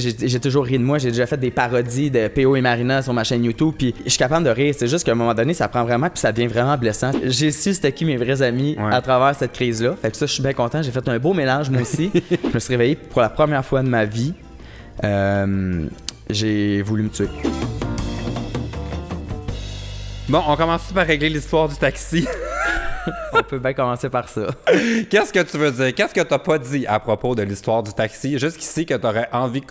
sais, j'ai j'ai toujours ri de moi. J'ai déjà fait des parodies de PO et Marina sur ma chaîne YouTube. Puis je suis capable de rire. C'est juste qu'à un moment donné, ça prend vraiment. Puis ça devient vraiment blessant. J'ai su c'était qui mes vrais amis Ouais. à travers cette crise-là. Fait que ça, je suis bien content. J'ai fait un beau mélange, moi aussi. je me suis réveillé pour la première fois de ma vie. Euh, j'ai voulu me tuer. Bon, on commence par régler l'histoire du taxi. On peut bien commencer par ça. Qu'est-ce que tu veux dire? Qu'est-ce que t'as pas dit à propos de l'histoire du taxi? Jusqu'ici que t'aurais envie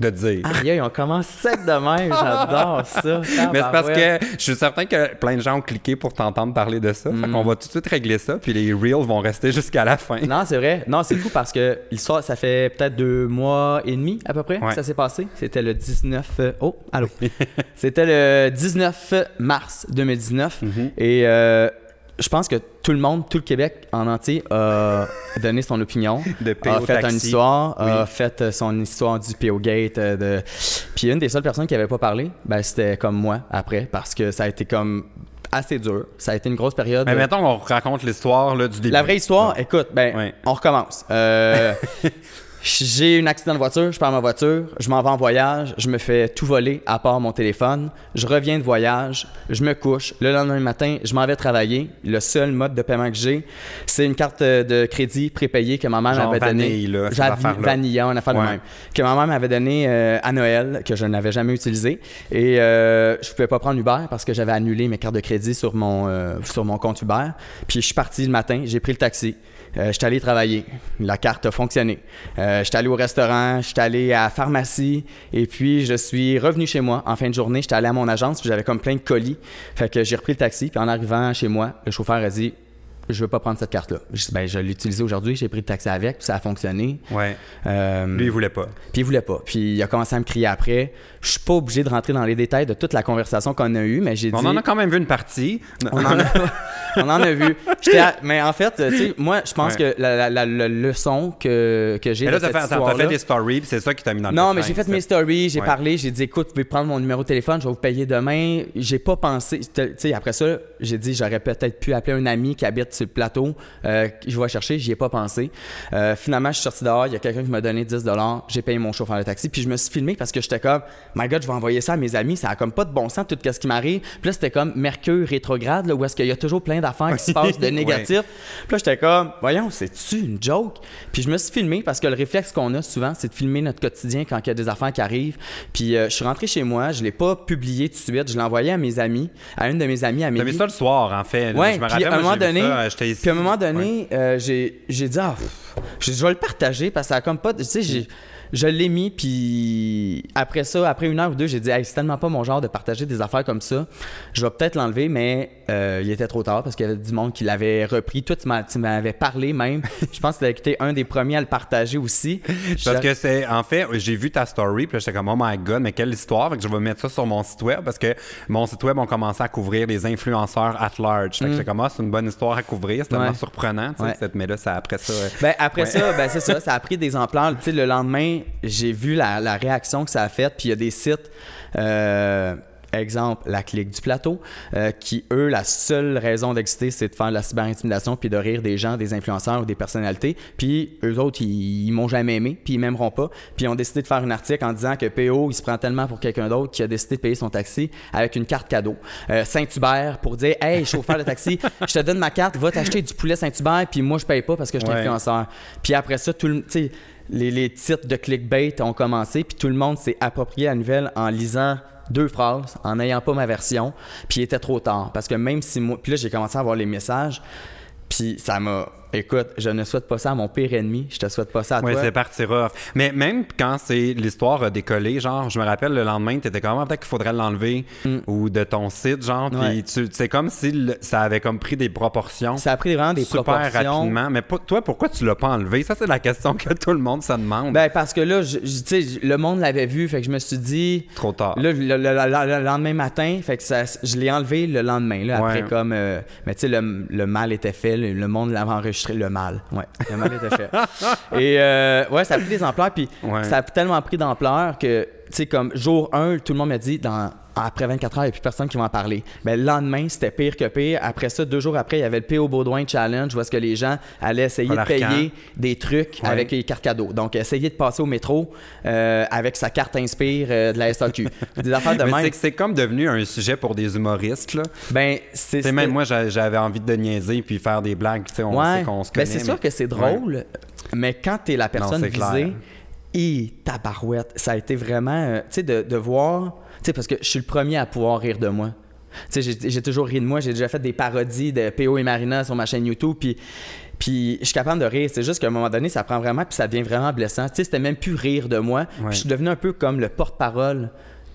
de dire. Aïe, aïe, on commence de même. J'adore ça. Mais c'est parce que je suis certain que plein de gens ont cliqué pour t'entendre parler de ça. Mm. Fait qu'on va tout de suite régler ça, puis les reels vont rester jusqu'à la fin. Non, c'est vrai. Non, c'est fou parce que l'histoire, ça fait peut-être deux mois et demi à peu près Ouais. que ça s'est passé. C'était le 19... euh, Oh, allô. C'était le 19 mars 2019. Mm-hmm. Et euh, je pense que tout le monde, tout le Québec en entier a donné son opinion. De a fait Taxi. une histoire, a Oui. fait euh, son histoire du PO Gate. euh, de... Puis une des seules personnes qui avait pas parlé, ben, c'était comme moi après parce que ça a été comme assez dur. Ça a été une grosse période. Mais mettons qu'on raconte l'histoire du début. La vraie histoire, écoute, ben, Ouais. on recommence. Euh, j'ai un accident de voiture, je perds ma voiture, je m'en vais en voyage, je me fais tout voler à part mon téléphone, je reviens de voyage, je me couche, le lendemain matin, je m'en vais travailler. Le seul mode de paiement que j'ai, c'est une carte de crédit prépayée que ma mère m'avait donnée. Vanilla, une affaire de même. Que ma mère m'avait donné euh, à Noël, que je n'avais jamais utilisé. Et euh, je pouvais pas prendre Uber parce que j'avais annulé mes cartes de crédit sur mon, euh, sur mon compte Uber. Puis je suis parti le matin, j'ai pris le taxi. Euh, j'étais allé travailler. La carte a fonctionné. Euh, j'étais allé au restaurant, j'étais allé à la pharmacie. Et puis, je suis revenu chez moi. En fin de journée, j'étais allé à mon agence, puis j'avais comme plein de colis. Fait que j'ai repris le taxi. Puis en arrivant chez moi, le chauffeur a dit Je veux pas prendre cette carte-là. Je Ben, je l'ai utilisée aujourd'hui, j'ai pris le taxi avec, puis ça a fonctionné. Ouais. Euh, Lui, il voulait pas. puis il voulait pas. Puis il a commencé à me crier après. Je suis pas obligé de rentrer dans les détails de toute la conversation qu'on a eue, mais j'ai dit. On en a quand même vu une partie. on en a, on en a vu. À- Mais en fait, tu sais, moi, je pense Ouais. que la, la- la- la leçon que, que j'ai là, t'as fait, histoire-là- fait des stories, puis c'est ça qui t'a mis dans le non, mais j'ai fait mes stories, j'ai Ouais. parlé, j'ai dit écoute, vous pouvez prendre mon numéro de téléphone, je vais vous payer demain. J'ai pas pensé, tu sais, après ça, j'ai dit j'aurais peut-être pu appeler un ami qui habite sur le plateau, euh, je vais chercher, j'y ai pas pensé. Euh, finalement, je suis sorti dehors, il y a quelqu'un qui m'a donné 10 j'ai payé mon chauffeur de taxi, puis je me suis filmé parce que j'étais comme my god, je vais envoyer ça à mes amis, ça a comme pas de bon sens tout ce qui m'arrive. Puis là, c'était comme Mercure rétrograde, là, où est-ce qu'il y a toujours plein d'affaires qui se passent de Ouais. négatifs. Puis là, j'étais comme, voyons, c'est-tu une joke? Puis je me suis filmé parce que le réflexe qu'on a souvent, c'est de filmer notre quotidien quand il y a des affaires qui arrivent. Puis euh, je suis rentré chez moi, je l'ai pas publié tout de suite, je l'ai envoyé à mes amis, à une de mes amies, à Mélanie. mis ça le soir, en fait. Ouais, je me puis rappelle, à un moment donné, ça, j'étais ici. puis à un moment Ouais. donné, euh, j'ai dit ah, pff, je vais le partager parce que ça a comme pas, tu sais, j'ai- je l'ai mis puis après ça, après une heure ou deux, j'ai dit hey, c'est tellement pas mon genre de partager des affaires comme ça, je vais peut-être l'enlever, mais euh, il était trop tard parce qu'il y avait du monde qui l'avait repris. Toi, tu m'avais parlé même. je pense que tu avais été un des premiers à le partager aussi. Parce que c'est, en fait, j'ai vu ta story, puis j'étais comme, oh my god, mais quelle histoire. Fait que je vais mettre ça sur mon site web parce que mon site web, on commençait à couvrir les influenceurs at large. Fait que j'étais comme, ah, c'est une bonne histoire à couvrir. C'est tellement Mm. Ouais. surprenant, tu sais. Ouais. cette- Mais là, ça, après ça. Ben, après Ouais. ça, ben, c'est ça, ça a pris des ampleurs. Tu sais, le lendemain, j'ai vu la, la réaction que ça a faite, puis il y a des sites, euh, exemple, la clique du plateau, euh, qui, eux, la seule raison d'exister, c'est de faire de la cyberintimidation puis de rire des gens, des influenceurs ou des personnalités. Puis eux autres, ils, ils m'ont jamais aimé, puis ils m'aimeront pas. Puis ils ont décidé de faire un article en disant que PO, il se prend tellement pour quelqu'un d'autre qu'il a décidé de payer son taxi avec une carte cadeau. Euh, Saint-Hubert pour dire Hey, chauffeur de taxi, je te donne ma carte, va t'acheter du poulet Saint-Hubert, puis moi, je paye pas parce que je suis Ouais. influenceur. Puis après ça, tout le, les, titres de clickbait ont commencé, puis tout le monde s'est approprié la nouvelle en lisant deux phrases, en n'ayant pas ma version, puis il était trop tard. Parce que même si moi. Puis là, j'ai commencé à voir les messages, puis ça m'a. Écoute, je ne souhaite pas ça à mon pire ennemi, je te souhaite pas ça à Oui, toi. c'est parti rough. Mais même quand c'est l'histoire a décollé, genre, je me rappelle le lendemain, t'étais comme, Ah, peut-être qu'il faudrait l'enlever ou de ton site, genre, Mm. Puis tu- c'est comme si le- ça avait comme pris des proportions. Ça a pris vraiment des super proportions. rapidement. Mais toi, pourquoi tu l'as pas enlevé? Ça, c'est la question que tout le monde se demande. Ben, parce que là, tu sais, le monde l'avait vu, fait que je me suis dit. Trop tard. Là, le, le- le- le lendemain matin, fait que ça, je l'ai enlevé le lendemain. Là, après, comme. euh, mais tu sais, le, mal était fait, le, le monde l'avait enregistré. Le mal. Ouais, le mal était fait. Et euh, ouais, ça a pris des ampleurs. Puis Ouais. ça a tellement pris d'ampleur que, tu sais, comme jour 1, tout le monde m'a dit dans après 24 heures, il n'y a plus personne qui va en parler. Mais le lendemain, c'était pire que pire. Après ça, deux jours après, il y avait le P.O. Baudouin Challenge où est-ce que les gens allaient essayer de payer des trucs avec les cartes cadeaux. Donc, essayer de passer au métro euh, avec sa carte Inspire euh, de la SAQ. des affaires de même. C'est comme devenu un sujet pour des humoristes. Là. Ben, c'est. Même moi, j'avais envie de niaiser puis faire des blagues. On ouais. sait qu'on se ben, connaît. c'est sûr que c'est drôle, mais quand tu es la personne visée, et tabarouette, ça a été vraiment. Euh, tu sais, de, de voir sais, parce que je suis le premier à pouvoir rire de moi. Tu sais, j'ai toujours ri de moi. J'ai déjà fait des parodies de PO et Marina sur ma chaîne YouTube. Puis, puis je suis capable de rire. C'est juste qu'à un moment donné, ça prend vraiment, puis ça devient vraiment blessant. Tu sais, c'était même plus rire de moi. je suis devenu un peu comme le porte-parole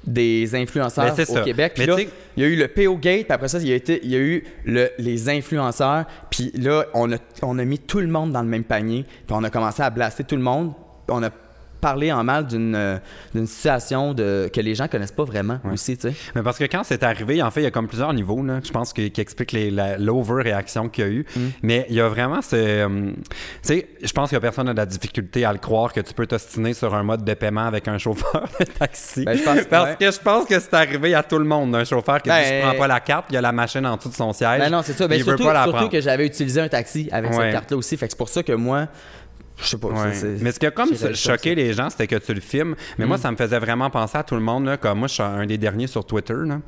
des influenceurs au Québec. Puis là, il y a eu le PO Gate, puis après ça, il y a, été, il y a eu le, les influenceurs. Puis là, on a, on a mis tout le monde dans le même panier. Puis on a commencé à blaster tout le monde. On a parler en mal d'une euh, situation de, que les gens connaissent pas vraiment aussi, tu sais. Mais parce que quand c'est arrivé, en fait, il y a comme plusieurs niveaux, là, je pense, qui, qui expliquent l'over-réaction qu'il y a eu. Mm. Mais il y a vraiment ce... Euh, tu sais, je pense que personne n'a de la difficulté à le croire que tu peux t'ostiner sur un mode de paiement avec un chauffeur de taxi. Ben, parce que je pense que c'est arrivé à tout le monde, un chauffeur qui ne ben, prend pas la carte, il y a la machine en dessous de son siège. Ben non, c'est ça. Ben, surtout, surtout que j'avais utilisé un taxi avec cette carte-là aussi. Fait que c'est pour ça que moi, je sais pas. Mais ce qui a comme choqué les gens, c'était que tu le filmes. Mais moi, mm. ça me faisait vraiment penser à tout le monde. Là, comme moi, je suis un des derniers sur Twitter. Là.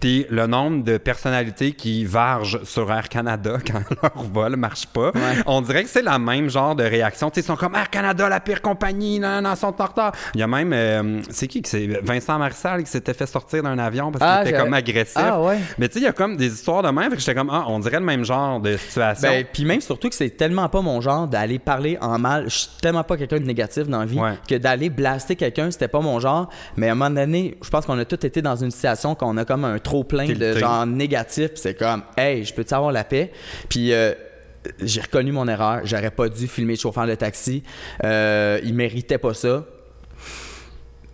Puis le nombre de personnalités qui vargent sur Air Canada quand leur vol marche pas, on dirait que c'est la même genre de réaction. ils sont comme Air Canada, la pire compagnie, non, non, sont en retard. Il y a même, euh, c'est qui c'est? Vincent Marissal qui s'était fait sortir d'un avion parce qu'il ah, était comme agressif. Ah, Mais tu sais, il y a comme des histoires de même. J'étais comme, ah, on dirait le même genre de situation. Ben, puis même surtout que c'est tellement pas mon genre d'aller parler en mal je suis tellement pas quelqu'un de négatif dans la vie que d'aller blaster quelqu'un, c'était pas mon genre. Mais à un moment donné, je pense qu'on a tous été dans une situation qu'on a comme un trop plein de genre négatif. C'est comme, hey, je peux-tu avoir la paix? Puis. Euh, j'ai reconnu mon erreur. J'aurais pas dû filmer le chauffeur de taxi. Euh, il méritait pas ça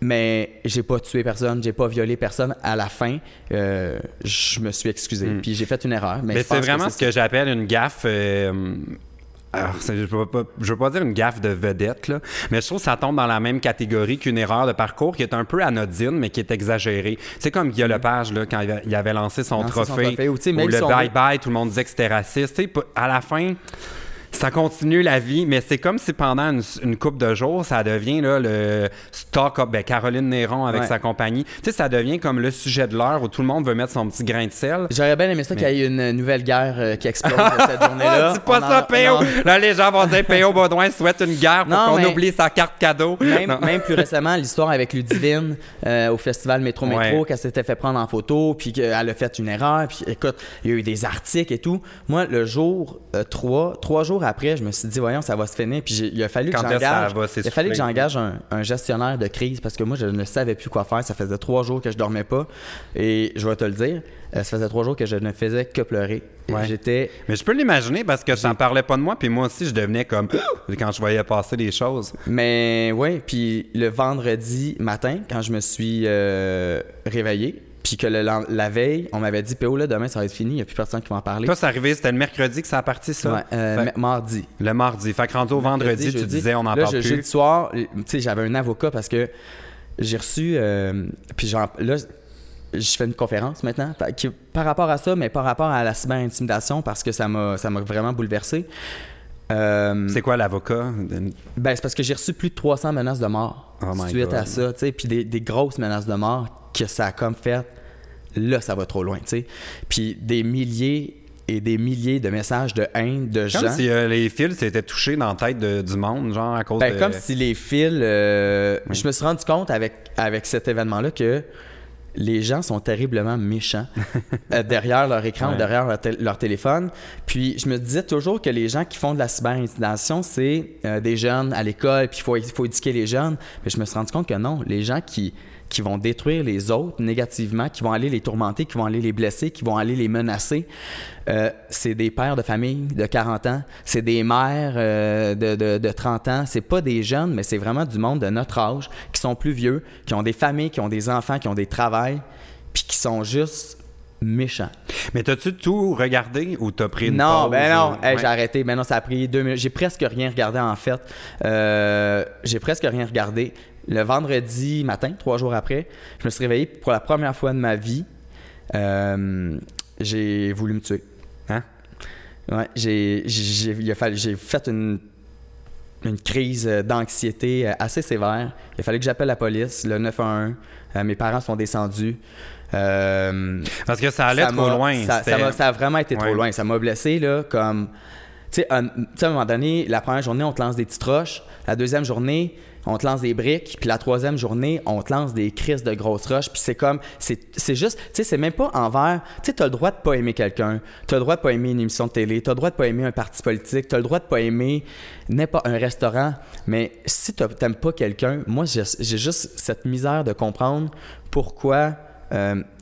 mais j'ai pas tué personne, j'ai pas violé personne. À la fin, euh, je me suis excusé, hmm. puis j'ai fait une erreur. Mais, c'est vraiment ce que j'appelle une gaffe. Alors, je ne veux, veux, pas dire une gaffe de vedette, là, mais je trouve que ça tombe dans la même catégorie qu'une erreur de parcours qui est un peu anodine, mais qui est exagérée. C'est comme Guillaume Lepage, là, quand il avait lancé son trophée, ou, le bye-bye, tout le monde disait que c'était raciste. à la fin ça continue la vie, mais c'est comme si pendant une, coupe de jours, ça devient là, le stock-up. Ben, Caroline Néron avec sa compagnie. Tu sais, ça devient comme le sujet de l'heure où tout le monde veut mettre son petit grain de sel. J'aurais bien aimé ça qu'il y ait une nouvelle guerre euh, qui explose cette journée-là. C'est pas ça, PO. Là, les gens vont dire PO Baudouin souhaite une guerre pour qu'on oublie sa carte cadeau. Même, même plus récemment, l'histoire avec Ludivine euh, au festival Métro Métro, qu'elle s'était fait prendre en photo, puis qu'elle a fait une erreur. Puis écoute, il y a eu des articles et tout. Moi, le jour 3, euh, trois jours après, je me suis dit, voyons, ça va se finir. Puis il a fallu que j'engage, il a fallu que j'engage un, gestionnaire de crise parce que moi, je ne savais plus quoi faire. Ça faisait trois jours que je dormais pas. Et je vais te le dire, euh, ça faisait trois jours que je ne faisais que pleurer. J'étais. Mais je peux l'imaginer parce que ça ne parlait pas de moi, puis moi aussi, je devenais comme quand je voyais passer les choses. Mais oui, puis le vendredi matin, quand je me suis euh, réveillé, puis que la veille, on m'avait dit, PO, là, demain, ça va être fini, il n'y a plus personne qui va en parler. Toi, c'est arrivé, c'était le mercredi que ça a parti, ça? Ouais, euh, mardi. Le mardi. Fait que rendu au vendredi, tu disais, on en parle plus. Jeudi soir, tu sais, j'avais un avocat parce que j'ai reçu, euh, puis genre, là, je fais une conférence maintenant par rapport à ça, mais par rapport à la cyber-intimidation parce que ça m'a vraiment bouleversé. Euh, c'est quoi l'avocat? Ben, c'est parce que j'ai reçu plus de 300 menaces de mort oh suite à ça, tu sais, puis des, des, grosses menaces de mort que ça a comme fait, là, ça va trop loin, tu sais. Puis des milliers et des milliers de messages de haine de gens. Comme si euh, les fils s'étaient touchés dans la tête du monde, genre à cause ben, de... Comme si les fils... Euh, je me suis rendu compte avec, avec cet événement-là que les gens sont terriblement méchants euh, derrière leur écran ou derrière leur, téléphone. Puis je me disais toujours que les gens qui font de la cyberintimidation, c'est des jeunes à l'école, puis il faut, faut éduquer les jeunes. Mais je me suis rendu compte que non, les gens qui qui vont détruire les autres négativement, qui vont aller les tourmenter, qui vont aller les blesser, qui vont aller les menacer. Euh, c'est des pères de famille de 40 ans, c'est des mères euh, de, de, de, 30 ans, c'est pas des jeunes, mais c'est vraiment du monde de notre âge, qui sont plus vieux, qui ont des familles, qui ont des enfants, qui ont des travails, puis qui sont juste méchants. Mais t'as-tu tout regardé ou t'as pris une non, pause? Ben non, j'ai arrêté. Ben non, ça a pris deux minutes. J'ai presque rien regardé en fait. Euh, j'ai presque rien regardé le vendredi matin, trois jours après, je me suis réveillé pour la première fois de ma vie. euh, j'ai voulu me tuer. Hein? Ouais, j'ai, j'ai, il a fallu- j'ai fait une, une crise d'anxiété assez sévère. Il a fallu que j'appelle la police, le 911. Euh, mes parents sont descendus. Euh, Parce que ça allait ça trop loin. Ça, ça ça a vraiment été trop loin. Ça m'a blessé, là, comme... Tu sais, à un moment donné, la première journée, on te lance des petites roches. La deuxième journée, on te lance des briques. Puis la troisième journée, on te lance des crises de grosses roches. Puis c'est comme... C'est juste... Tu sais, c'est même pas envers... Tu sais, t'as le droit de pas aimer quelqu'un. T'as le droit de pas aimer une émission de télé. T'as le droit de pas aimer un parti politique. T'as le droit de pas aimer n'importe un restaurant. Mais si t'aimes pas quelqu'un, moi, j'ai juste cette misère de comprendre pourquoi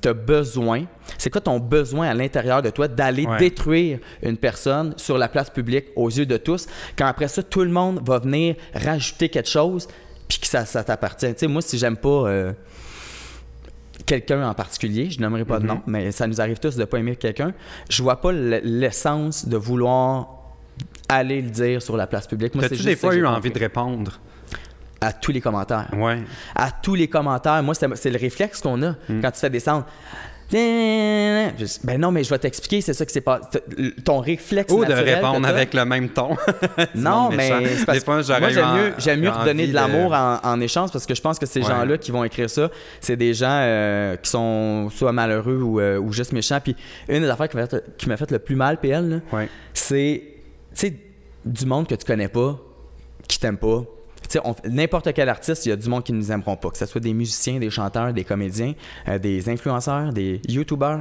tu as besoin, c'est quoi ton besoin à l'intérieur de toi d'aller Ouais. détruire une personne sur la place publique aux yeux de tous, quand après ça, tout le monde va venir rajouter quelque chose, puis que ça, ça t'appartient. Tu sais, moi, si j'aime pas euh, quelqu'un en particulier, je nommerai pas de nom, mais ça nous arrive tous de pas aimer quelqu'un, je vois pas l'essence de vouloir aller le dire sur la place publique. T'as-tu des fois eu envie de répondre? À tous les commentaires Ouais. à tous les commentaires. Moi, c'est le réflexe qu'on a Mm. quand tu fais descendre. Ben non, mais je vais t'expliquer, c'est ça que c'est pas. Ton réflexe. Ou de répondre avec le même ton. Non, mais parce fois, moi, j'aime mieux, j'aime mieux redonner de de- l'amour en, en échange parce que je pense que ces Ouais. gens-là qui vont écrire ça, c'est des gens euh, qui sont soit malheureux ou, euh, ou juste méchants. Puis une des affaires qui m'a fait, le plus mal, PL, Ouais. c'est tu sais, du monde que tu connais pas, qui t'aime pas. N'importe quel artiste, il y a du monde qui ne nous aimeront pas, que ce soit des musiciens, des chanteurs, des comédiens, euh, des influenceurs, des youtubeurs.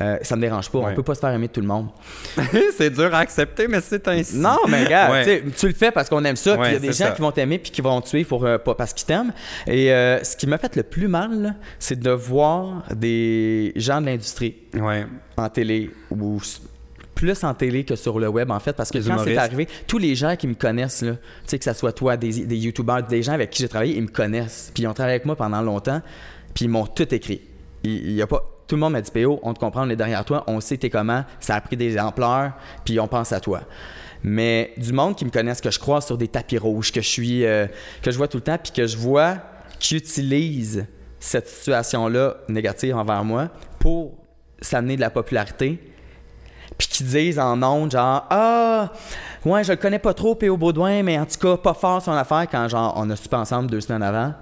Euh, ça me dérange pas. Ouais. On peut pas se faire aimer de tout le monde. c'est dur à accepter, mais c'est ainsi. Non, mais regarde, Ouais. tu le fais parce qu'on aime ça. Puis il y a des gens ça. qui vont t'aimer puis qui vont te pour, euh, pas parce qu'ils t'aiment. Et euh, ce qui m'a fait le plus mal, c'est de voir des gens de l'industrie Ouais. en télé ou plus en télé que sur le web en fait parce que Les quand c'est arrivé tous les gens qui me connaissent là tu sais que ça soit toi des, des youtubeurs des gens avec qui j'ai travaillé ils me connaissent. Puis ils ont travaillé avec moi pendant longtemps puis ils m'ont tout écrit. Il, y a pas tout le monde m'a dit PO on te comprend on est derrière toi on sait t'es comment ça a pris des ampleurs puis on pense à toi. Mais du monde qui me connaissent que je croise sur des tapis rouges que je suis euh, que je vois tout le temps puis que je vois qui utilise cette situation là négative envers moi pour s'amener de la popularité puis qui disent en ondes genre ah ouais je le connais pas trop P.O. Baudouin mais en tout cas pas fort son affaire quand genre on a super ensemble deux semaines avant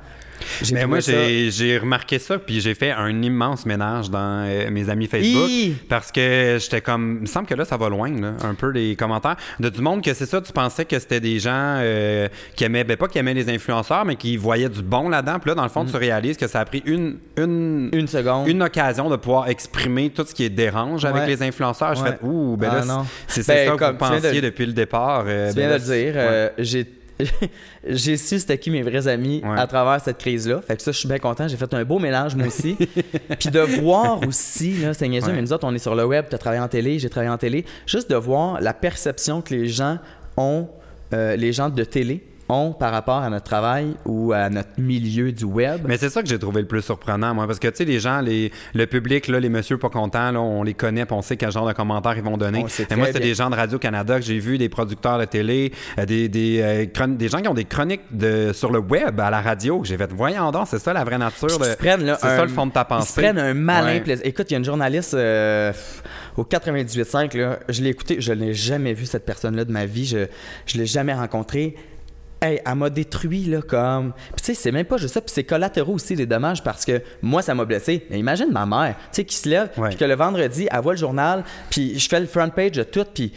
Mais moi, j'ai j'ai remarqué ça, puis j'ai fait un immense ménage dans euh, mes amis Facebook. Hi! Parce que j'étais comme. Il me semble que là, ça va loin, là, un peu les commentaires. De du monde que c'est ça, tu pensais que c'était des gens euh, qui aimaient, ben pas qui aimaient les influenceurs, mais qui voyaient du bon là-dedans. Puis là, dans le fond, Mm. tu réalises que ça a pris une, une, une seconde une occasion de pouvoir exprimer tout ce qui est dérange avec Ouais. les influenceurs. Je Ouais. fais, ouh, ben Ah, là, c'est c'est Ben, ça que vous de- pensiez depuis le départ. euh, Tu ben viens là, de le dire, c'est- euh, j'ai j'ai su c'était qui mes vrais amis Ouais. à travers cette crise-là. Fait que ça, je suis bien content. J'ai fait un beau mélange, moi aussi. Puis de voir aussi, là, c'est niaiseux, Ouais. mais nous autres, on est sur le web, tu as travaillé en télé, j'ai travaillé en télé. Juste de voir la perception que les gens ont, euh, les gens de télé ont par rapport à notre travail ou à notre milieu du web. Mais c'est ça que j'ai trouvé le plus surprenant, moi, parce que, tu sais, les gens, les, le public, là, les messieurs pas contents, là, on les connaît, on sait quel genre de commentaires ils vont donner. On sait Mais moi, c'est des gens de Radio-Canada que j'ai vu, des producteurs de télé, euh, des, des, euh, des gens qui ont des chroniques de, sur le web, à la radio, que j'ai fait, voyons donc, c'est ça la vraie nature. C'est ça le fond de ta Ils pensée. se prennent un malin Ouais. plaisir. Écoute, il y a une journaliste euh, au 98.5, là, je l'ai écouté, je n'ai jamais vu cette personne-là de ma vie, je ne l'ai jamais rencontrée. Hey, elle m'a détruit, là, comme... Puis tu sais, c'est même pas juste ça, puis c'est collatéraux aussi, les dommages, parce que moi, ça m'a blessé. Mais imagine ma mère, tu sais, qui se lève, puis que le vendredi, elle voit le journal, puis je fais le front page de tout, puis...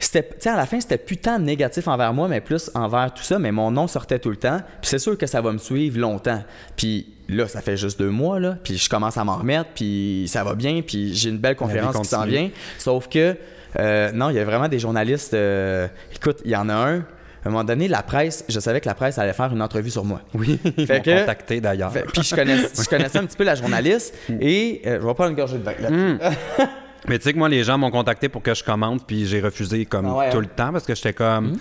C'était, tu sais, à la fin, c'était putain négatif envers moi, mais plus envers tout ça. Mais mon nom sortait tout le temps. Puis c'est sûr que ça va me suivre longtemps. Puis là, ça fait juste deux mois, là. Puis je commence à m'en remettre, puis ça va bien. Puis j'ai une belle conférence qui s'en vient. Sauf que, euh, non, il y a vraiment des journalistes. euh, écoute, il y en a un. À un moment donné, la presse, je savais que la presse allait faire une entrevue sur moi. Oui, Fait que- contacté d'ailleurs. Puis je, je connaissais un petit peu la journaliste. Et euh, je vais prendre une gorgée de vin. Hmm. Mais tu sais que moi, les gens m'ont contacté pour que je commente, puis j'ai refusé comme Ah ouais, tout hein? le temps parce que j'étais comme,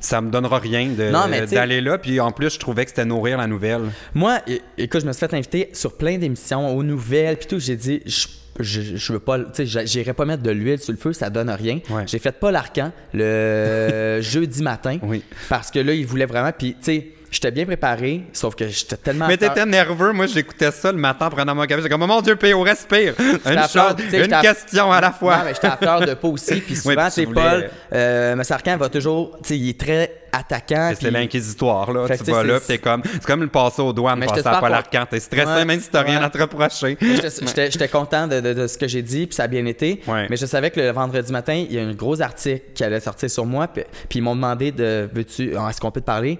ça me donnera rien d'aller là. Puis en plus, je trouvais que c'était nourrir la nouvelle. Moi, écoute, je me suis fait inviter sur plein d'émissions, aux nouvelles, puis tout. J'ai dit, je, je, je veux pas, tu sais, j'irai pas mettre de l'huile sur le feu, ça donne rien. Ouais. J'ai fait Paul Arcan le jeudi matin. Oui. Parce que là, il voulait vraiment, puis tu sais, j'étais bien préparé, sauf que j'étais tellement. Mais t'étais nerveux. Moi, j'écoutais ça le matin en prenant mon café. J'étais comme, oh mon Dieu, P.O. respire. Une, chose, une question à la fois. Non, mais j'étais à fleur de peau aussi. Puis souvent, c'est Paul, euh, Massarcan va toujours, tu sais, il est très attaquant. C'est l'inquisitoire, là. Fait tu vas là, t'es comme. C'est comme le passer aux douanes, passer à Paul Arcand. T'es stressé, Ouais, même si t'as rien à te reprocher. J'étais- content de, de- de ce que j'ai dit, puis ça a bien été. Ouais. Mais je savais que le vendredi matin, il y a un gros article qui allait sortir sur moi, puis, ils m'ont demandé de veux-tu, est-ce qu'on peut te parler?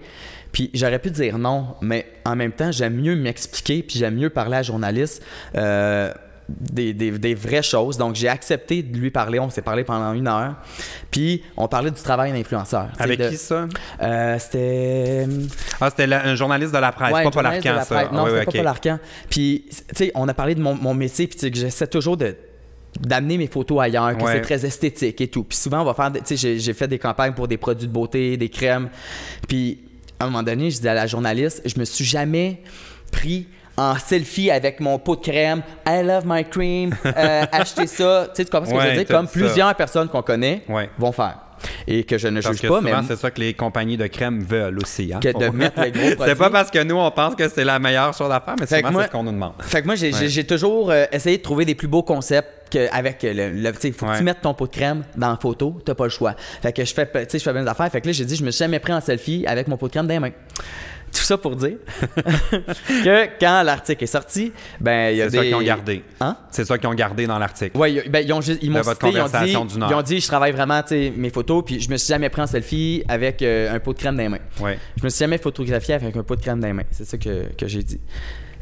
Puis j'aurais pu dire non, mais en même temps, j'aime mieux m'expliquer, puis j'aime mieux parler à la journaliste. euh, des, des- des vraies choses. Donc, j'ai accepté de lui parler. On s'est parlé pendant une heure. Puis, on parlait du travail d'influenceur. Avec de- qui ça? Euh, C'était. Ah, c'était la- un journaliste de la presse, Ouais, pas Paul la ça. Non, oui, c'était oui, pas. Paul Arcand. Puis, tu sais, on a parlé de mon, mon métier, puis tu sais, que j'essaie toujours de d'amener mes photos ailleurs, que Ouais. c'est très esthétique et tout. Puis souvent, on va faire, tu sais, j'ai- j'ai fait des campagnes pour des produits de beauté, des crèmes. Puis, à un moment donné, je dis à la journaliste, je me suis jamais pris en selfie avec mon pot de crème. I love my cream. Euh, achetez ça. Tu sais, tu comprends ce que je veux dire? Comme ça. plusieurs personnes qu'on connaît Ouais. vont faire. Et que je ne Parce juge que pas, souvent, mais c'est ça que les compagnies de crème veulent aussi. Hein? que de mettre les gros C'est pas parce que nous, on pense que c'est la meilleure chose à faire, mais souvent, c'est ce qu'on nous demande. Fait que moi, j'ai Ouais. j'ai- j'ai toujours euh, essayé de trouver des plus beaux concepts que avec le, le- tu faut que Ouais. tu mettes ton pot de crème dans la photo, t'as pas le choix. Fait que je fais, tu sais, je fais bien des affaires. Fait que là, j'ai dit, je me suis jamais pris en selfie avec mon pot de crème dans les mains. Tout ça pour dire que quand l'article est sorti, ben il y a C'est ça des qu'ils ont gardé. Hein? C'est ça qu'ils ont gardé dans l'article. Ils- ben, ils ont juste- ils m'ont cité, ils ont dit, ils ont dit, je travaille vraiment, mes photos, puis je me suis jamais pris en selfie avec euh, un pot de crème dans les mains. Ouais. Je me suis jamais photographié avec un pot de crème dans les mains. C'est ça que, que j'ai dit.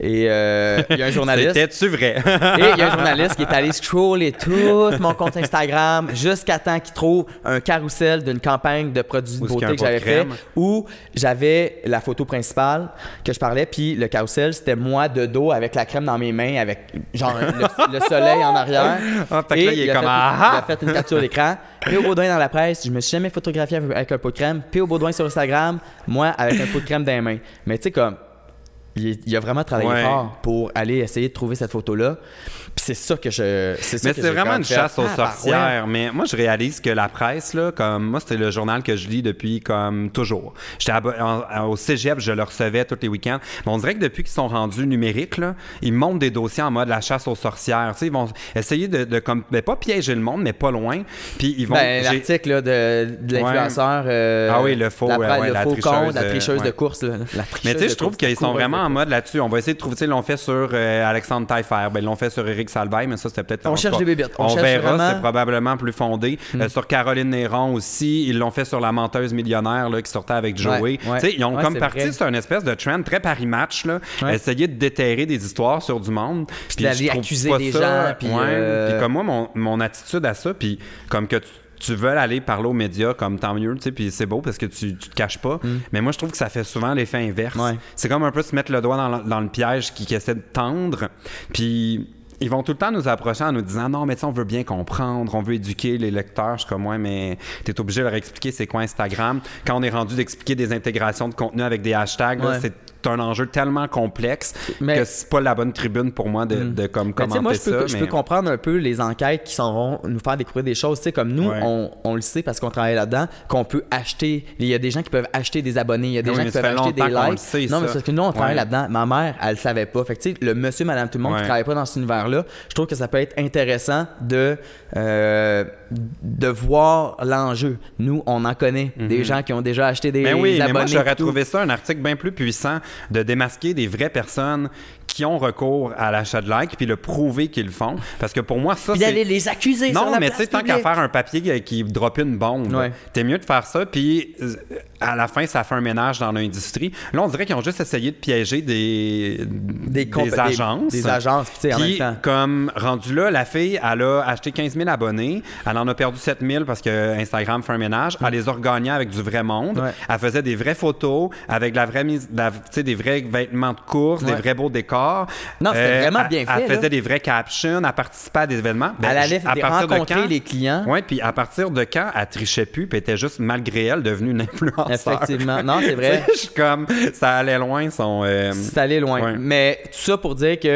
Et euh, il y a un journaliste. C'était-tu vrai? Et il y a un journaliste qui est allé scroller tout mon compte Instagram jusqu'à temps qu'il trouve un carrousel d'une campagne de produits de beauté que j'avais fait où j'avais la photo principale que je parlais, puis le carrousel, c'était moi de dos avec la crème dans mes mains, avec genre le, le soleil en arrière. Fait que là, il est a comme, fait, ah, ah! il a fait une capture d'écran. P.O. Baudouin dans la presse, je me suis jamais photographié avec, avec un pot de crème. P.O. Baudouin sur Instagram, moi avec un pot de crème dans les mains. Mais tu sais, comme, il, il a vraiment travaillé Ouais. fort pour aller essayer de trouver cette photo-là. Puis c'est ça que je. C'est Mais c'est vraiment une fait. chasse aux Ah, bah, ouais. sorcières. Mais moi, je réalise que la presse, là, comme moi, c'était le journal que je lis depuis comme toujours. J'étais au cégep, je le recevais tous les week-ends. Mais on dirait que depuis qu'ils sont rendus numériques, là, ils montent des dossiers en mode la chasse aux sorcières. Tu sais, ils vont essayer de, de comme, ben, pas piéger le monde, mais pas loin. Puis ils vont. Ben, l'article là, de, de l'influenceur. euh, Ah oui, le faux, la, euh, ouais, le la faux tricheuse, compte, la euh, tricheuse de course. là. La Mais tu sais, je trouve qu'ils sont vraiment en mode là-dessus. On va essayer de trouver, tu sais, ils l'ont fait sur euh, Alexandre Taillefer, ben, ils l'ont fait sur Éric Salvaille, mais ça, c'était peut-être. On cherche des bébites. On On, verra, vraiment- c'est probablement plus fondé. Euh, sur Caroline Néron aussi, ils l'ont fait sur la menteuse millionnaire là, qui sortait avec Joey. Ouais, ouais. Ils ont Ouais, comme c'est parti sur une espèce de trend très Paris-Match, essayer de déterrer des histoires sur du monde. Puis d'aller accuser des ça- gens, puis, euh, Puis comme moi, mon, mon attitude à ça, puis comme que tu tu veux aller parler aux médias comme tant mieux, tu sais, puis c'est beau parce que tu, tu te caches pas. Mais moi, je trouve que ça fait souvent l'effet inverse. Ouais. C'est comme un peu se mettre le doigt dans le, dans le piège qui, qui essaie de tendre. Puis ils vont tout le temps nous approcher en nous disant non, mais tu on veut bien comprendre, on veut éduquer les lecteurs. Je suis comme, ouais, mais tu es obligé de leur expliquer c'est quoi Instagram. Quand on est rendu d'expliquer des intégrations de contenu avec des hashtags, Ouais. c'est un enjeu tellement complexe Mais- que c'est pas la bonne tribune pour moi de, de comme Mais tu sais, commenter moi, je peux, ça. je mais- peux comprendre un peu les enquêtes qui s'en vont nous faire découvrir des choses. Tu sais, comme nous, Ouais. on, on le sait parce qu'on travaille là-dedans, qu'on peut acheter. Il y a des gens qui peuvent acheter des abonnés, il y a des Oui, gens qui peuvent acheter des likes. sait, non, ça. mais c'est parce que nous, on travaille Ouais. là-dedans. Ma mère, elle le savait pas. Fait que, tu sais, le monsieur, madame, tout le monde Ouais. qui travaille pas dans cet univers-là, je trouve que ça peut être intéressant de, euh, de voir l'enjeu. Nous, on en connaît. Des gens qui ont déjà acheté des Mais Mhm. Ben oui, mais abonnés. moi, j'aurais trouvé ça un article bien plus puissant de démasquer des vraies personnes qui ont recours à l'achat de likes puis le prouver qu'ils le font. Parce que pour moi, ça, Puis c'est... d'aller les accuser sur Non, la mais tu sais, tant qu'à faire un papier qui- drop une bombe, Ouais. t'es mieux de faire ça, puis euh, à la fin, ça fait un ménage dans l'industrie. Là, on dirait qu'ils ont juste essayé de piéger des, Des, des- agences. Des, agences, puis tu sais, en même temps. comme rendu là, la fille, elle a acheté 15 000 abonnés. Elle en a perdu 7 000 parce que Instagram fait un ménage. Elle les a regagnés avec du vrai monde. Ouais. Elle faisait des vraies photos avec de la vraie mise, de la- tu sais, des vrais vêtements de course, des vrais beaux décors. Non, c'était vraiment elle- bien fait, Elle faisait là. des vraies captions. Elle participait à des événements. Ben, Elle allait à des- partir de rencontrer quand- les clients. Oui, puis à partir de quand elle trichait plus, puis était juste, malgré elle, devenue une influenceur. Effectivement. Non, c'est vrai. Je suis comme, ça allait loin, son... euh, C'est allé loin. Ouais. Mais tout ça pour dire que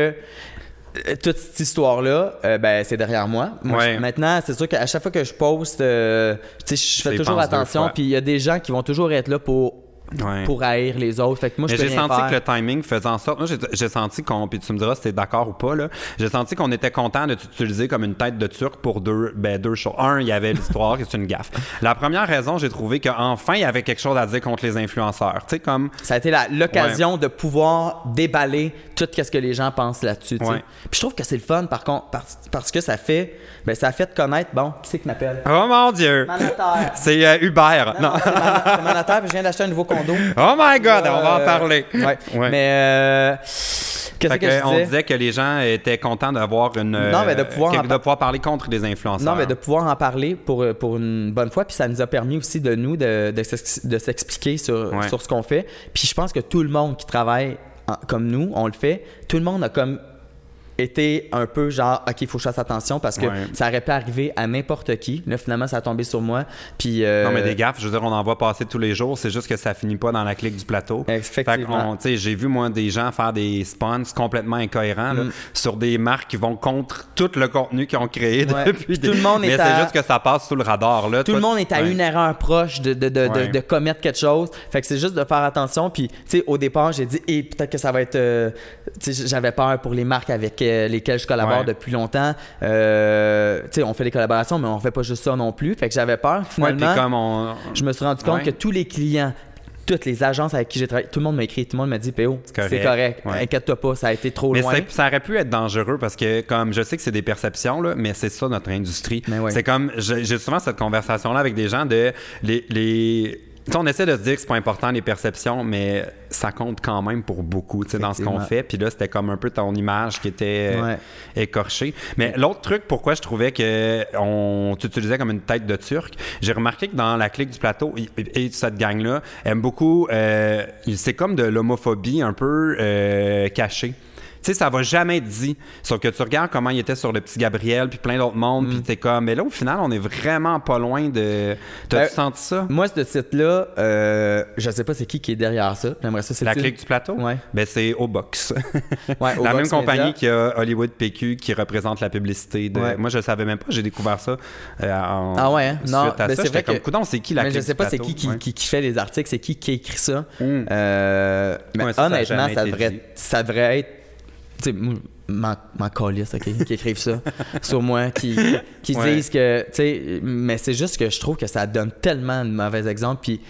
euh, toute cette histoire-là, euh, ben, c'est derrière moi. Moi, Ouais. je- maintenant, c'est sûr qu'à chaque fois que je poste, euh, je fais toujours attention. Puis il y a des gens qui vont toujours être là pour Ouais. pour haïr les autres. Fait que moi, je Mais j'ai senti faire. que le timing faisait en sorte. Moi, j'ai- senti qu'on. Puis tu me diras si t'es d'accord ou pas, là. J'ai senti qu'on était content de t'utiliser comme une tête de turc pour deux, ben, deux choses. Un, il y avait l'histoire, que c'est une gaffe. La première raison, j'ai trouvé qu'enfin, il y avait quelque chose à dire contre les influenceurs. Tu sais, comme. Ça a été l'occasion de pouvoir déballer tout ce que les gens pensent là-dessus. tu sais. Ouais. Puis je trouve que c'est le fun, par contre, parce, parce que ça fait, ben, ça fait connaître. Bon, qui c'est qui m'appelle? Oh mon Dieu! C'est euh, Hubert. Non, Non. c'est Mana- c'est mandataire, puis je viens d'acheter un nouveau condo. Oh my god, on va en Euh, parler. Ouais. Ouais. Mais euh, qu'est-ce que, que, je on disais? disait que les gens étaient contents d'avoir une. Non, mais de euh, pouvoir en de pouvoir parler contre des influenceurs. Non, mais de pouvoir en parler pour, euh, pour une bonne fois. Puis ça nous a permis aussi de nous de, de s'ex- de s'expliquer sur, Ouais. sur ce qu'on fait. Puis je pense que tout le monde qui travaille en- comme nous, on le fait. Tout le monde a comme été un peu genre, OK, il faut que je fasse attention parce que Ouais. ça aurait pu arriver à n'importe qui. Là, finalement, ça a tombé sur moi. Puis. euh, Non, mais des gaffes, je veux dire, on en voit passer tous les jours. C'est juste que ça finit pas dans la clique du plateau. Effectivement. J'ai vu, moi, des gens faire des spawns complètement incohérents là, Mm. sur des marques qui vont contre tout le contenu qu'ils ont créé Ouais. depuis. Des- tout le monde Mais est c'est à- juste que ça passe sous le radar. Là. Tout Toi- le monde est à Ouais. une erreur proche de, de, de, commettre quelque chose. Fait que c'est juste de faire attention. Puis, tu sais, au départ, j'ai dit, et peut-être que ça va être. euh, j'avais peur pour les marques avec euh, lesquelles je collabore Ouais. depuis longtemps. Euh, tu sais, on fait des collaborations, mais on fait pas juste ça non plus. Fait que j'avais peur. Finalement, puis comme on. je me suis rendu compte Ouais. que tous les clients, toutes les agences avec qui j'ai travaillé, tout le monde m'a écrit, tout le monde m'a dit, PO, c'est correct. correct. Ouais. Inquiète-toi pas, ça a été trop Mais loin. ça aurait pu être dangereux parce que, comme je sais que c'est des perceptions, là, mais c'est ça notre industrie. Ouais. C'est comme, j'ai j'ai souvent cette conversation-là avec des gens de les. les on essaie de se dire que c'est pas important les perceptions, mais ça compte quand même pour beaucoup dans ce qu'on fait. Puis là, c'était comme un peu ton image qui était euh, Ouais. écorchée. Mais l'autre truc, pourquoi je trouvais que on t'utilisait comme une tête de turc, j'ai remarqué que dans la clique du plateau et, et cette gang-là aime beaucoup. euh, c'est comme de l'homophobie un peu euh, cachée. Tu sais, ça va jamais être dit. Sauf que tu regardes comment il était sur le petit Gabriel, puis plein d'autres mondes, Mm. puis t'es comme. Mais là, au final, on est vraiment pas loin de. T'as-tu Ben, senti ça? Moi, ce site-là, euh, je sais pas c'est qui qui est derrière ça. J'aimerais ça. c'est La clique du plateau? Ouais. Ben, c'est au box. Ouais, au la même compagnie Media. qui a Hollywood PQ qui représente la publicité. De... Ouais. Moi, je savais même pas. J'ai découvert ça euh, en. Ah ouais, hein? Non, ben, ça. c'est vrai comme, que- c'est qui la mais je clique sais du pas c'est qui qui, Ouais. qui- qui fait les articles, c'est qui qui écrit ça. Mm. Euh, mais ça, ça honnêtement, ça, devrait, ça devrait être. Tu sais, m'en m'en calisse, OK, qui écrivent ça sur moi, qui, qui Ouais. disent que. Tu sais, mais c'est juste que je trouve que ça donne tellement de mauvais exemples. Puis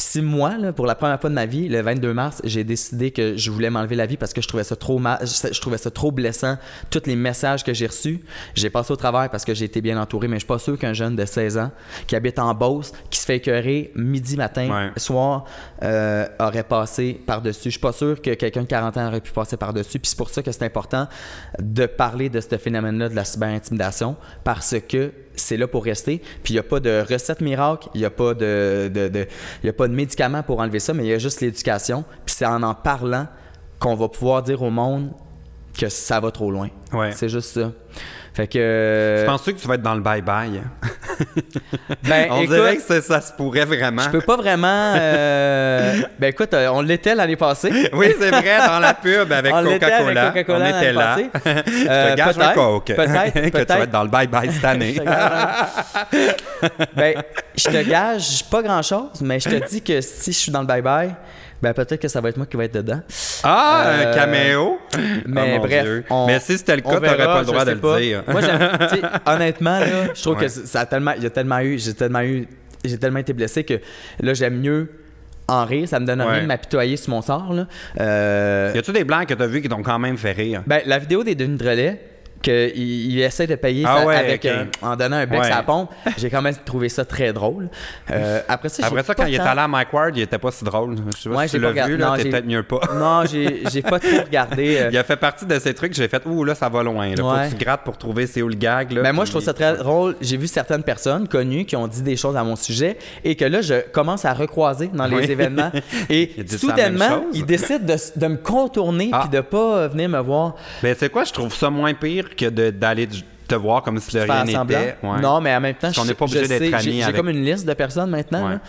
si moi, là, pour la première fois de ma vie, le 22 mars, j'ai décidé que je voulais m'enlever la vie parce que je trouvais ça trop mal, je, je trouvais ça trop blessant. Tous les messages que j'ai reçus, j'ai passé au travers parce que j'ai été bien entouré, mais je suis pas sûr qu'un jeune de 16 ans qui habite en Beauce, qui se fait écœurer midi, matin, Ouais. soir, euh, aurait passé par-dessus. Je suis pas sûr que quelqu'un de 40 ans aurait pu passer par-dessus. Puis c'est pour ça que c'est important de parler de ce phénomène-là de la cyber-intimidation parce que c'est là pour rester. Puis il n'y a pas de recette miracle, il n'y a, pas de, de, y a pas de médicaments pour enlever ça, mais il y a juste l'éducation. Puis c'est en en parlant qu'on va pouvoir dire au monde que ça va trop loin. Ouais. C'est juste ça. Fait que. Tu penses-tu que tu vas être dans le bye-bye? Ben, on écoute, dirait que ça, ça se pourrait vraiment. Je peux pas vraiment. euh, Ben écoute, euh, on l'était l'année passée. Oui, c'est vrai, dans la pub avec Coca-Cola. On était là. Je Euh, te gage peut-être, coke. peut-être, que tu vas être dans le bye-bye cette année. Je te gage- ben, je te gage pas grand chose, mais je te dis que si je suis dans le bye-bye, ben peut-être que ça va être moi qui va être dedans. Ah, Euh, un caméo? Mais Oh, mon bref. On- Mais si c'était le cas, t'aurais pas le droit de le dire. Moi, honnêtement, là, je trouve Ouais. que ça a tellement, il y a tellement eu, j'ai tellement eu, j'ai tellement été blessé que là, j'aime mieux en rire. Ça me donne Ouais. rien de m'apitoyer sur mon sort. Là. Euh, Y a-tu des blancs que t'as vus qui t'ont quand même fait rire? Ben, la vidéo des Denis Drolet, qu'il il essaie de payer Ah ça ouais, avec un- en donnant un bec Ouais. à la pompe, j'ai quand même trouvé ça très drôle. Euh, après ça, Après ça, quand il est tant- allé à Mike Ward, il était pas si drôle. Je sais pas Ouais, si tu l'as vu, là, t'es peut-être mieux pas. Non, j'ai pas trop regardé. euh. Il a fait partie de ces trucs que j'ai fait, ouh là, ça va loin. Là. Faut que tu grattes pour trouver c'est où le gag. Là, Ben moi, je trouve ça très drôle. J'ai vu certaines personnes connues qui ont dit des choses à mon sujet et que là, je commence à recroiser dans les événements. Et Il soudainement, ils décident de, de me contourner Ah. puis de pas euh, venir me voir. Ben, c'est quoi, je trouve ça moins pire que de- d'aller te voir comme si de rien n'était. Ouais. Non, mais en même temps, Parce je- n'est pas obligé d'être J'ai avec- comme une liste de personnes maintenant Ouais. là,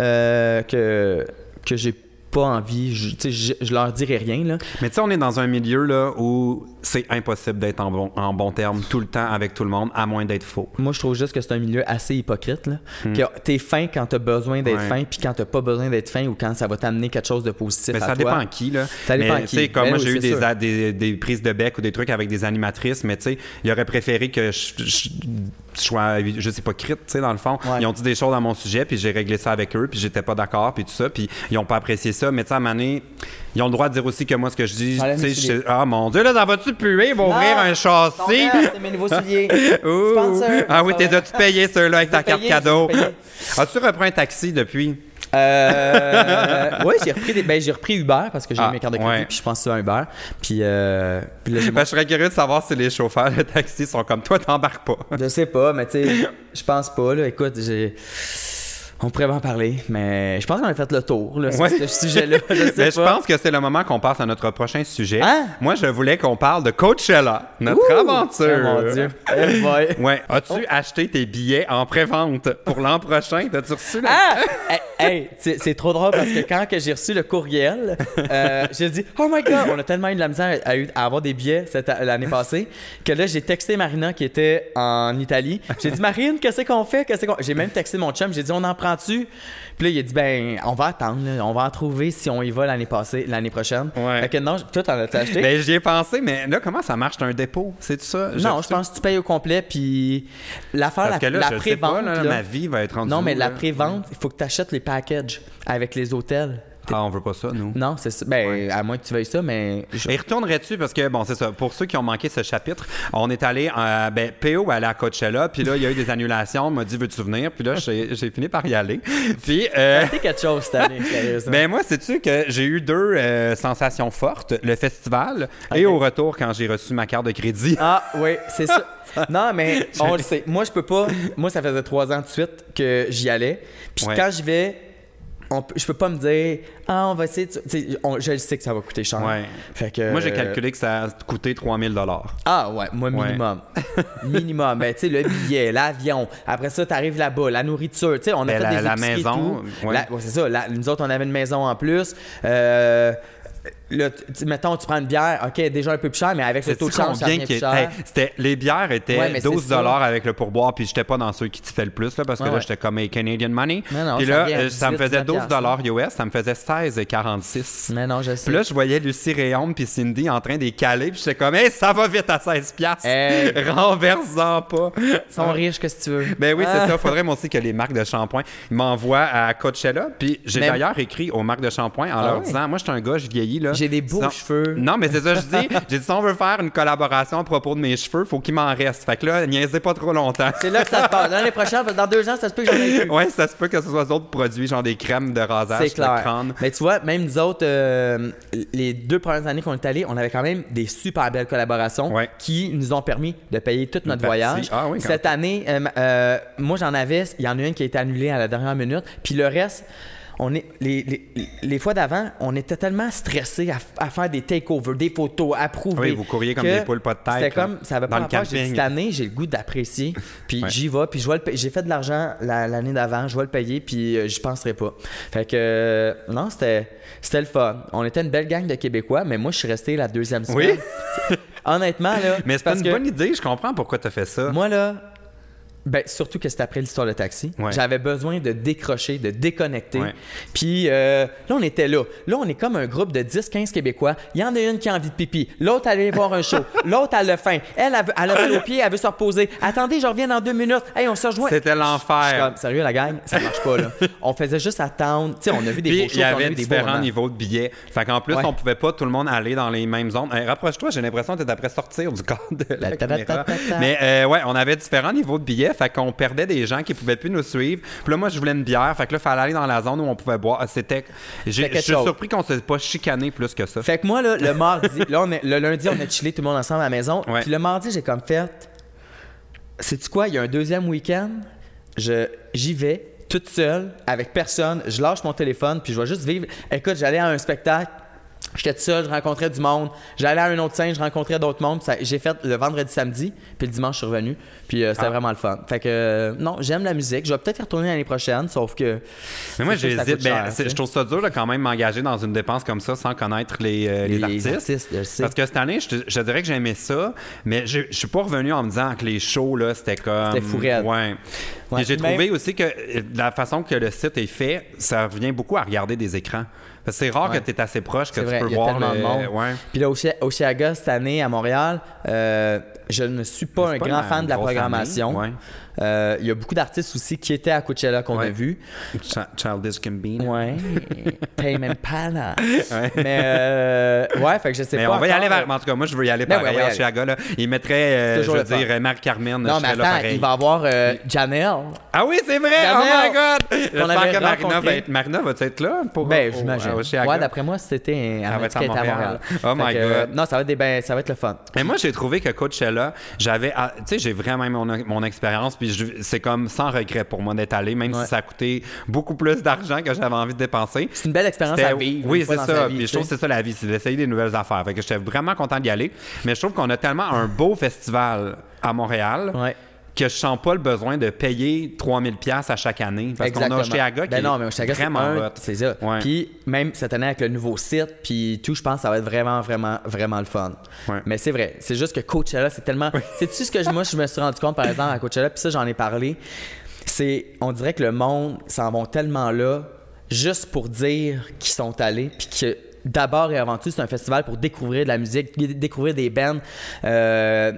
euh, que, que j'ai pas envie, je, je, je leur dirais rien, là. Mais tu sais, on est dans un milieu là où c'est impossible d'être en bon, en bon terme tout le temps avec tout le monde, à moins d'être faux. Moi, je trouve juste que c'est un milieu assez hypocrite. Là. Que t'es fin quand t'as besoin d'être Hmm. Ouais. fin, puis quand t'as pas besoin d'être fin ou quand ça va t'amener quelque chose de positif Mais à ça toi. dépend qui, là. Ça dépend qui. tu sais, comme Ben moi, oui, j'ai eu des, des, des prises de bec ou des trucs avec des animatrices, mais tu sais, ils auraient préféré que je, je- je sois, je sais pas, crite, tu sais, dans le fond. Ouais. Ils ont dit des choses à mon sujet, puis j'ai réglé ça avec eux, puis j'étais pas d'accord, puis tout ça, puis ils ont pas apprécié ça. Mais tu sais, à un moment donné, ils ont le droit de dire aussi que moi, ce que je dis, tu sais, souliers. ah mon Dieu, là, ça va-tu puer? Ils vont ouvrir un châssis? c'est mes nouveaux souliers. Ouh. Sponsor. Ah oui, t'es as-tu payé ceux-là avec ta carte payé, cadeau? payé. As-tu repris un taxi depuis? Euh, oui, j'ai repris, des- ben, j'ai repris Uber parce que j'ai Ah, mes cartes de crédit, ouais. puis je pense sur un Uber. Puis, euh, puis là, j'ai Ben, je serais curieux de savoir si les chauffeurs de taxi sont comme toi, t'embarques pas. Je sais pas, mais tu sais, je pense pas. Là. Écoute, j'ai. On pourrait en parler, mais je pense qu'on a fait le tour là, sur Ouais. ce sujet-là. Je sais Mais je pas. pense que c'est le moment qu'on passe à notre prochain sujet. Hein? Moi, je voulais qu'on parle de Coachella, notre Ouh! aventure. Oh mon Dieu. Eh. Ouais. As-tu acheté tes billets en pré-vente pour l'an prochain? T'as-tu reçu la... Ah! Hey, hey, c'est trop drôle parce que quand que j'ai reçu le courriel, euh, j'ai dit Oh my god! On a tellement eu de la misère à, à avoir des billets l'année passée que là, j'ai texté Marina qui était en Italie. J'ai dit Marine, qu'est-ce qu'on fait? Qu'est-ce qu'on... J'ai même texté mon chum, j'ai dit On en Puis là, il a dit Ben, on va attendre, là. on va en trouver si on y va l'année passée, l'année prochaine. Ouais. Fait que non, toi, t'en as-tu acheté? Ben, j'y ai pensé, mais là, comment ça marche? T'as un dépôt? C'est ça? non, je pense que tu payes au complet, puis l'affaire, la, que là, la pré-vente. là, là- ma vie va être rendue non, mais où, la pré-vente, il faut que tu achètes les packages avec les hôtels. Ah, on veut pas ça, nous. Non, c'est ça. Ben, à moins que tu veuilles ça, mais. je- Et retournerais-tu, parce que, bon, c'est ça, pour ceux qui ont manqué ce chapitre, on est allé, euh, ben, PO allait à Coachella, puis là, il y a eu des annulations, on m'a dit, veux-tu venir? Puis là, j'ai fini par y aller. Puis, euh, C'était quelque chose cette année, sérieusement. ben, moi, sais-tu que j'ai eu deux euh, sensations fortes, le festival et au retour quand j'ai reçu ma carte de crédit? Ah, oui, c'est ça. Non, mais on le sait. Moi, je peux pas. Moi, ça faisait trois ans de suite que j'y allais. Puis Ouais. quand j'y vais. On, je peux pas me dire, ah, on va essayer. de- tu sais, on- je sais que ça va coûter cher. Ouais. Fait que, Moi, j'ai calculé que ça a coûté 3000 dollars. Ah ouais, moi Ouais. minimum. minimum. Ben tu sais, le billet, l'avion. Après ça, t'arrives là-bas, la nourriture. Tu sais, on a Ben, fait la- des la maison, ouais. C'est ça. La- nous autres, on avait une maison en plus. Euh, là, mettons, tu prends une bière, ok, déjà un peu plus cher, mais avec le taux de change, ça combien revient qui plus est- cher. Hey, c'était les bières étaient Ouais, mais c'est 12 ça. dollars avec le pourboire puis j'étais pas dans ceux qui tifaient le plus là parce que Ouais, là ouais. j'étais comme hey, Canadian money. Non, non, puis ça là à euh, ça me 18, faisait 12 19 dollars US, ça me faisait 16 et 46. Mais non, je sais. Puis là, je voyais Lucie Réaume puis Cindy en train de caler, puis j'étais comme, hey, ça va vite à 16 piastres. Hey. Renverse-en pas. Ils sont riches, que tu veux. Ben oui, Ah. c'est ça. Faudrait moi aussi que les marques de shampoing m'envoient à Coachella. Puis j'ai d'ailleurs écrit aux marques de shampoing en Ah leur disant, moi, je suis un gars, je vieillis là. J'ai des beaux Sinon- cheveux. Non, mais c'est ça que je dis. J'ai dit, si on veut faire une collaboration à propos de mes cheveux, faut qu'il m'en reste. Fait que là, niaisez pas trop longtemps. C'est là que ça se passe. L'année prochaine, dans deux ans, ça se peut que j'en ai plus. Ouais, ça se peut que ce soit d'autres produits, genre des crèmes de rasage C'est clair. crâne. Mais tu vois, même nous autres, euh, les deux premières années qu'on est allés, on avait quand même des super belles collaborations Ouais. qui nous ont permis de payer tout notre voyage. Ah oui, Cette année, euh, euh, moi j'en avais, il y en a une qui a été annulée à la dernière minute, puis le reste. On est, les, les, les fois d'avant, on était tellement stressés à, à faire des takeovers, des photos, à prouver. Oui, vous couriez comme des poules pas de tête, C'était comme, ça avait pas le rapport. J'ai cette année, j'ai le goût d'apprécier. Puis Ouais. j'y vais, puis je vais le payer. J'ai fait de l'argent la- l'année d'avant, je vais le payer, puis euh, j'y penserai pas. Fait que, euh, non, c'était c'était le fun. On était une belle gang de Québécois, mais moi, je suis resté la deuxième semaine. Oui. Honnêtement, là. Mais c'est une que bonne idée, je comprends pourquoi t'as fait ça. Moi, là. Ben, surtout que c'était après l'histoire de taxi. Ouais. J'avais besoin de décrocher, de déconnecter. Ouais. Puis euh, là, on était là. Là, on est comme un groupe de 10-15 Québécois. Il y en a une qui a envie de pipi. L'autre, elle allait voir un show. L'autre, elle a faim. Elle, elle, a mal au pied, elle veut se reposer. Attendez, je reviens dans deux minutes. Hey, on se rejoint. C'était l'enfer. sérieux, la gang, ça marche pas, là. on faisait juste attendre. Tu sais, on a vu des Puis beaux shows, il y avait différents niveaux de billets. Fait qu'en plus, Ouais. on pouvait pas tout le monde aller dans les mêmes zones. Hey, Rapproche-toi, j'ai l'impression que t'es après sortir du cadre de la La caméra. ta-ta-ta-ta-ta. Mais euh, ouais, on avait différents niveaux de billets. Fait qu'on perdait des gens qui pouvaient plus nous suivre. Puis là, moi, je voulais une bière. Fait que là, fallait aller dans la zone où on pouvait boire. Ah, C'était. j'ai- Je suis surpris qu'on s'est pas chicané plus que ça. Fait que moi, là, le mardi, là, on est- le lundi, on a chillé tout le monde ensemble à la maison. Ouais. Puis le mardi, j'ai comme fait. Sais-tu quoi? Il y a un deuxième week-end. Je, j'y vais toute seule, avec personne. Je lâche mon téléphone, puis je vais juste vivre. Écoute, j'allais à un spectacle. J'étais tout seul, je rencontrais du monde. J'allais à un autre scène, je rencontrais d'autres mondes. J'ai fait le vendredi, samedi, puis le dimanche, je suis revenu. Puis euh, c'était Ah. vraiment le fun. Fait que, euh, non, j'aime la musique. Je vais peut-être y retourner l'année prochaine, sauf que. Mais moi, j'hésite. Ben, je trouve ça dur de quand même m'engager dans une dépense comme ça sans connaître les, euh, les artistes. je sais. Parce que cette année, je, dirais que j'aimais ça, mais je, je suis pas revenu en me disant que les shows, là, c'était comme. C'était fou raide. Ouais. J'ai même- trouvé aussi que la façon que le site est fait, ça revient beaucoup à regarder des écrans. Parce que c'est rare Ouais. que tu es assez proche que C'est tu vrai, peux il y a voir tellement le- de monde. Ouais. Puis là, au Chi- au Chiaga, cette année, à Montréal, euh, je ne suis pas un pas grand fan de la programmation. ouais. Euh, Il y a beaucoup d'artistes aussi qui étaient à Coachella qu'on a Ouais. vu. Ch- Childish Gambino. Ouais. Tame Impala. Ouais. Mais euh, ouais, fait que je sais Mais pas. on va y aller vers. En tout cas, moi, je veux y aller Ben pareil ouais, aller. Chiaga. Là. Il mettrait, euh, je veux dire, euh, Marie-Carmen. Non, mais là il va avoir Janelle. Ah oui, c'est vrai! Janelle, oh my god! J'espère que Marina va être, Marina va être là pour Ben, j'imagine. Ouais, d'après moi, c'était à à Montréal. Oh my God. Non, ça va être des ben, ça va être le fun. Mais moi, j'ai trouvé que Coachella, j'avais. ah, Tu sais, j'ai vraiment aimé mon, mon expérience, puis c'est comme sans regret pour moi d'être allé, même Ouais. si ça a coûté beaucoup plus d'argent que j'avais envie de dépenser. C'est une belle expérience à vivre. Oui, c'est ça. vie, Puis je trouve que c'est ça la vie, c'est d'essayer des nouvelles affaires. Fait que j'étais vraiment content d'y aller. Mais je trouve qu'on a tellement un beau festival à Montréal Ouais. Que je sens pas le besoin de payer 3000 pièces à chaque année. Parce qu'on a qui ben non, mais est c'est vraiment un-. C'est ça. Ouais. Puis même cette année avec le nouveau site, puis tout, je pense que ça va être vraiment, vraiment, vraiment le fun. Ouais. Mais c'est vrai. C'est juste que Coachella, c'est tellement. C'est-tu ce que je- moi, je me suis rendu compte, par exemple, à Coachella, puis ça, j'en ai parlé. C'est. On dirait que le monde s'en vont tellement là, juste pour dire qu'ils sont allés, puis que. D'abord et avant tout, c'est un festival pour découvrir de la musique, dé- découvrir des bands. Euh,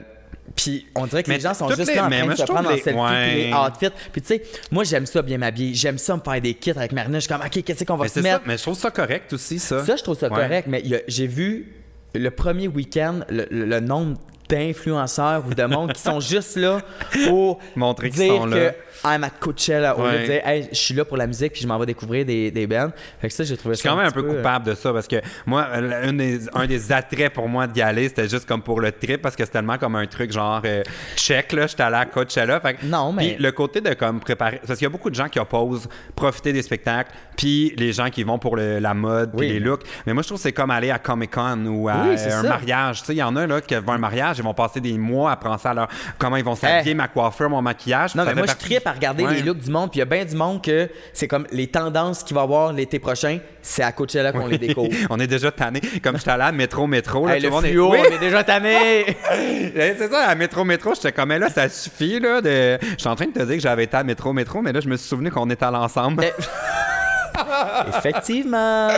puis on dirait que Mais les gens sont juste les- là en train de se prendre en les- selfie puis les ouais. outfits. Puis tu sais, moi j'aime ça bien m'habiller, j'aime ça me faire des kits avec Marina. Je suis comme ok, qu'est-ce qu'on va Mais se c'est ça. mettre Mais je trouve ça correct aussi, ça. Ça, je trouve ça Ouais. correct. Mais j'ai vu le premier week-end le, le- le nombre d'influenceurs ou de monde qui sont juste là pour Montrer dire sont que là. I'm at Coachella au lieu de dire hey, je suis là pour la musique puis je m'en vais découvrir des, des bands. Fait que ça, j'ai trouvé Je suis quand même un peu euh, coupable de ça parce que moi, euh, un des, un des attraits pour moi d'y aller, c'était juste comme pour le trip parce que c'est tellement comme un truc genre euh, check, là, j'étais allé à Coachella. Fait que- Non, mais- Puis le côté de comme préparer. Parce qu'il y a beaucoup de gens qui opposent profiter des spectacles, puis les gens qui vont pour le- la mode, puis Oui. les looks. Mais moi, je trouve que c'est comme aller à Comic Con ou à Oui, euh, un ça. mariage. Tu sais, il y en a là qui vont à un mariage, ils vont passer des mois à penser à leur comment ils vont s'habiller, Hey. ma coiffure, mon maquillage. Non, Ça mais moi, je tripe à regarder Ouais. les looks du monde. Puis il y a bien du monde que c'est comme les tendances qu'il va y avoir l'été prochain, c'est à Coachella qu'on les découvre. on est déjà tanné. Comme j'étais allé à Métro Métro. Là, Hey, tout le monde est- fluo, Oui! on est déjà tanné! Eh, C'est ça, à Métro Métro, j'étais comme, là, ça suffit, là, de... Je suis en train de te dire que j'avais été à Métro Métro, mais là, je me suis souvenu qu'on était allés ensemble. Eh. Effectivement!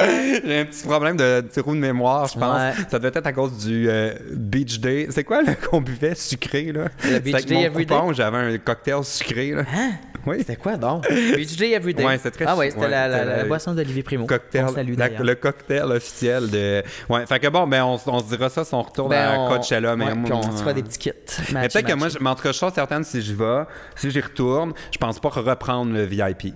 J'ai un petit problème de trou de mémoire, je pense. Ouais. Ça devait être à cause du euh, Beach Day. C'est quoi, là, qu'on buvait sucré, là? Le Beach Day mon Every coupon, Day? j'avais un cocktail sucré, là. Hein? Oui. C'était quoi donc? Beach Day Everyday. Ouais, c'est très Ah ouais, c'était ouais, la, la- c'était la la- boisson d'Olivier Primo. Cocktail, On salue le cocktail officiel de. Ouais, fait que bon, ben, on, on se dira ça si on retourne Ben, à on- Coachella. Mais puis on se fera des petits kits. Mais peut-être que moi, je- mais en tout cas, je suis certaine si j'y vais, si j'y retourne, je pense pas reprendre le VIP.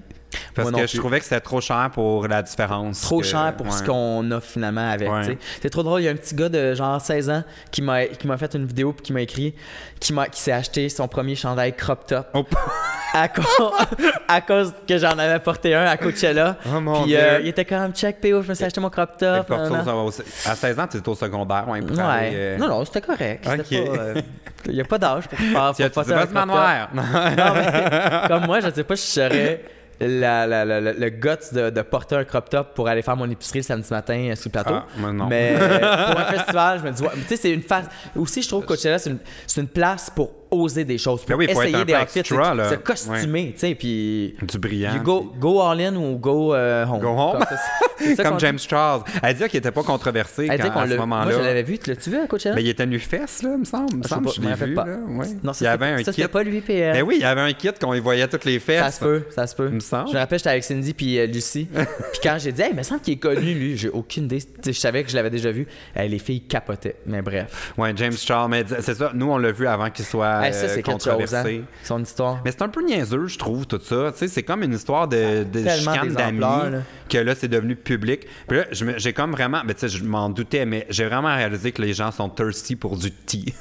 Parce que je plus. trouvais que c'était trop cher pour la différence. trop que- cher pour ce qu'on a finalement avec. Ouais. C'est trop drôle. Il y a un petit gars de genre 16 ans qui m'a fait une vidéo puis qui m'a écrit qui m'a qui s'est acheté son premier chandail crop top Oh, à, cause, à cause que j'en avais porté un à Coachella. Oh, mon puis Dieu. euh, il était comme check PO, je me suis acheté mon crop top. À 16 ans, tu es au secondaire. Ouais. Ouais. aller, euh, Non, non, c'était correct. Pas, euh, Il n'y a pas d'âge pour faire. Pour tu un crop top. manoir. Non, mais comme moi, je sais pas si je serais la, la- la- la- le guts de, de porter un crop top pour aller faire mon épicerie le samedi matin euh, sur le plateau. Ah, non. Mais euh, pour un festival, je me dis, ouais, mais tu sais, c'est une phase. Aussi, je trouve que Coachella, c'est une, c'est une place pour oser des choses, pour Ben oui, essayer des outfits, extra, se- costumer, tu sais, puis. Du brillant. You go, go all in ou go euh, home. Go home? C'est Comme James dit. Charles. Elle dit qu'il était pas controversé Elle dit quand, qu'on à ce l'a- Moi, je moment-là. l'avais vu. Tu l'as-tu vu à Coachella? Mais il était nu fesse, là, me semble. Me sais semble je l'ai vu. pas. Là. Ouais. Non, il y avait un ça, kit. c'était pas lui, PL. Ben oui, il y avait un kit qu'on y voyait toutes les fesses. Ça se peut, ça se peut. Me semble. Je me rappelle, j'étais avec Cindy puis euh, Lucie. puis quand j'ai dit, hey, il me semble qu'il est connu, lui, j'ai aucune idée. Je savais que je l'avais déjà vu. Les filles capotaient. Mais bref. Ouais, James Charles, mais c'est ça, nous on l'a vu avant qu'il soit Hey, ça, euh, c'est quelque chose, hein, son histoire. Mais c'est un peu niaiseux, je trouve, tout ça. Tu sais, c'est comme une histoire de, de Tellement chicane d'amis que là, c'est devenu public. Puis là, j'ai comme vraiment... Ben, tu sais, je m'en doutais, mais j'ai vraiment réalisé que les gens sont thirsty pour du tea.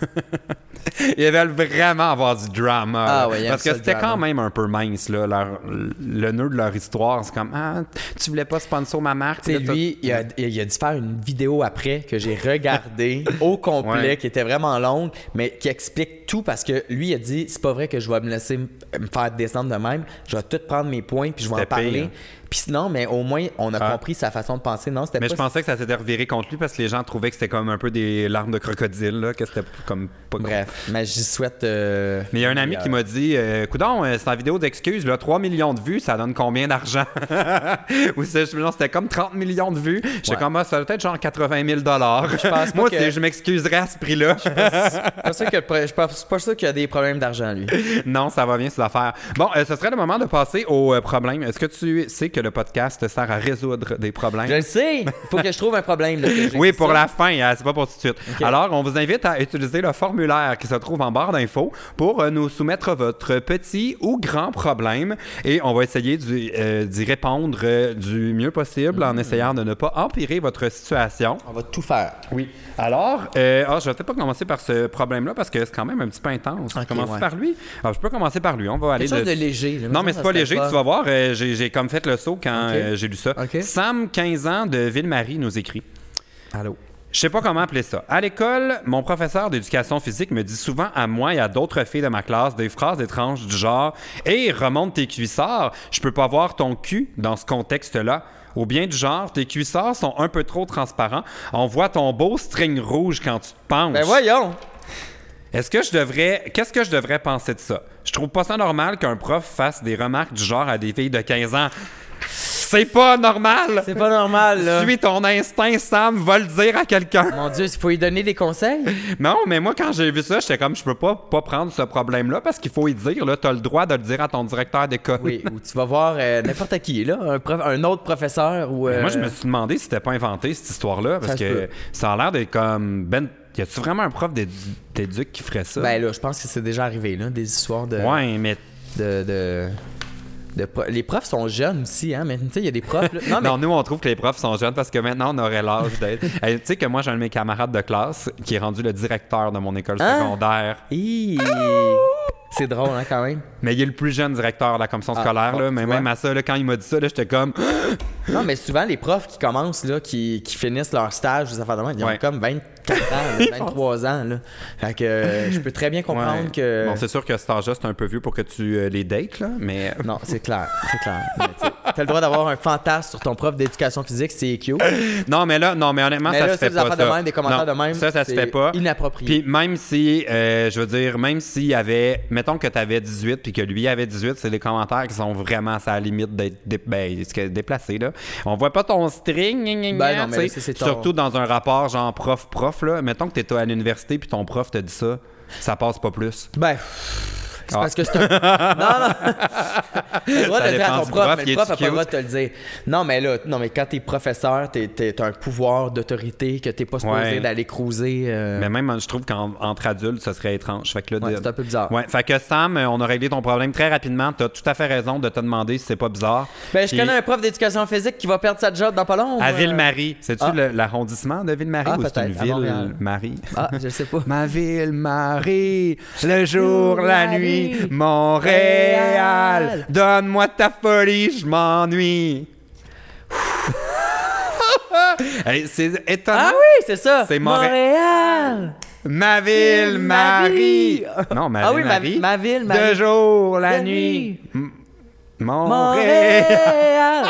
ils veulent vraiment avoir du drama. Ah ouais, Parce que c'était quand même un peu mince, là. leur- le nœud de leur histoire, c'est comme... Ah, tu voulais pas sponsor ma marque? Tu sais, lui, il a, il a dû faire une vidéo après que j'ai regardée au complet, Ouais. qui était vraiment longue, mais qui explique tout parce que lui, il a dit c'est pas vrai que je vais me laisser me faire descendre de même. Je vais tout prendre mes points puis je vais en parler. pire. Puis sinon, mais au moins, on a Ah. compris sa façon de penser. Non, c'était Mais pas je pensais que ça s'était reviré contre lui parce que les gens trouvaient que c'était comme un peu des larmes de crocodile, là, que c'était comme pas Bref, mais j'y souhaite. euh, Mais il y a un ami meilleur. qui m'a dit euh, Coudon, euh, c'est en vidéo d'excuses, là, 3 millions de vues, ça donne combien d'argent? Ou c'était comme 30 millions de vues. J'étais Ouais. comme, ah, ça doit être genre 80 000 dollars. pense Moi, que- je m'excuserais à ce prix-là. Je suis pas que- je pas- je sûr qu'il y a des problèmes d'argent, lui. non, ça va bien, ces affaires. Bon, euh, ce serait le moment de passer au euh, problème. Est-ce que tu sais que le podcast sert à résoudre des problèmes Je le sais. Il faut que je trouve un problème. là, Oui, pour ça. la fin, hein, c'est pas pour tout de suite. Alors, on vous invite à utiliser le formulaire qui se trouve en barre d'infos pour euh, nous soumettre votre petit ou grand problème et on va essayer d'y euh, répondre euh, du mieux possible en essayant de ne pas empirer votre situation. On va tout faire. Oui. Alors, euh, ah, je vais peut-être pas commencer par ce problème-là parce que c'est quand même un petit peu intense. Je Ok, commence ouais. par lui? Alors, je peux commencer par lui. On va aller Quelque chose de léger. non, mais c'est pas léger, tu vas voir. j'ai comme fait le quand euh, j'ai lu ça. Sam, 15 ans, de Ville-Marie, nous écrit. Allô. Je sais pas comment appeler ça. À l'école, mon professeur d'éducation physique me dit souvent à moi et à d'autres filles de ma classe des phrases étranges du genre Hey, remonte tes cuissards, je peux pas voir ton cul dans ce contexte-là. Ou bien du genre, tes cuissards sont un peu trop transparents, on voit ton beau string rouge quand tu te penches. Ben voyons. Est-ce que je devrais. Qu'est-ce que je devrais penser de ça? Je trouve pas ça normal qu'un prof fasse des remarques du genre à des filles de 15 ans. C'est pas normal! C'est pas normal, là. Suis ton instinct, Sam, va le dire à quelqu'un. Mon Dieu, il faut lui donner des conseils. Non, mais moi, quand j'ai vu ça, j'étais comme, je peux pas, pas prendre ce problème-là parce qu'il faut y dire, là, t'as le droit de le dire à ton directeur d'école. Oui, ou tu vas voir euh, n'importe qui, là, un, prof- un autre professeur ou. euh, Moi, je me suis demandé si c'était pas inventé, cette histoire-là, parce Ça que ça a l'air d'être comme. Ben, y a-tu vraiment un prof d'édu- d'éduc qui ferait ça? Ben là, je pense que c'est déjà arrivé, là, des histoires de. ouais, mais. de, de, de pro- Les profs sont jeunes aussi, hein, mais tu sais, il y a des profs. là- Non, mais. Non, nous, on trouve que les profs sont jeunes parce que maintenant, on aurait l'âge d'être. Hey, tu sais que moi, j'ai un de mes camarades de classe qui est rendu le directeur de mon école Hein? secondaire. Hi! C'est drôle, hein, quand même. Mais il est le plus jeune directeur de la commission Ah, scolaire, bon, là. tu Mais vois. même à ça, là, quand il m'a dit ça, là, j'étais comme. Non, mais souvent, les profs qui commencent, là, qui, qui finissent leur stage, des affaires de même, ils ont Ouais. comme 24 ans, là, 23 ans, là. Fait que euh, je peux très bien comprendre Ouais. que. Bon, c'est sûr que cet âge-là, c'est un peu vieux pour que tu euh, les dates, là. Mais. Non, c'est clair, c'est clair. T'as le droit d'avoir un fantasme sur ton prof d'éducation physique, c'est cute. Non, mais là, non, mais honnêtement, Mais ça là, se fait pas. de ça. même, des commentaires Non, de même, Ça, ça se fait pas. inapproprié. Puis même si, euh, je veux dire, même s'il y avait, mettons que tu avais 18 puis que lui avait 18, c'est des commentaires qui sont vraiment à la limite d'être dé- ben, déplacés, là. On voit pas ton string, gna, Ben non, mais là, surtout dans un rapport genre prof-prof, là. Mettons que tu à l'université puis ton prof te dit ça, ça passe pas plus. Ben. C'est Ah. parce que c'est un. Non, non. T'as le droit de le dire dépend à ton prof, prof, mais le prof n'a pas le droit de te le dire. Non, mais là, non, mais quand t'es professeur, t'es, un pouvoir d'autorité que t'es pas supposé Ouais. d'aller cruiser. euh, Mais même, je trouve qu'entre adultes, ça serait étrange. Fait que là, Ouais, de- c'est un peu bizarre. Ouais, fait que Sam, on a réglé ton problème très rapidement. T'as tout à fait raison de te demander si c'est pas bizarre. Ben, je connais un prof d'éducation physique qui va perdre sa job dans pas long. À euh, Ville-Marie. C'est-tu Ah. l'arrondissement de Ville-Marie Ah, ou c'est une ville-Marie? Ah, je sais pas. Ma Ville-Marie, le jour, La nuit, nuit, Montréal, donne-moi ta folie, je m'ennuie. C'est étonnant. Ah oui, c'est ça. C'est Montréal. Ma Ville-Marie. Non, ma Ah oui, ma, Ville-Marie. ma ville, ma De jour, la nuit. Montréal. Montréal.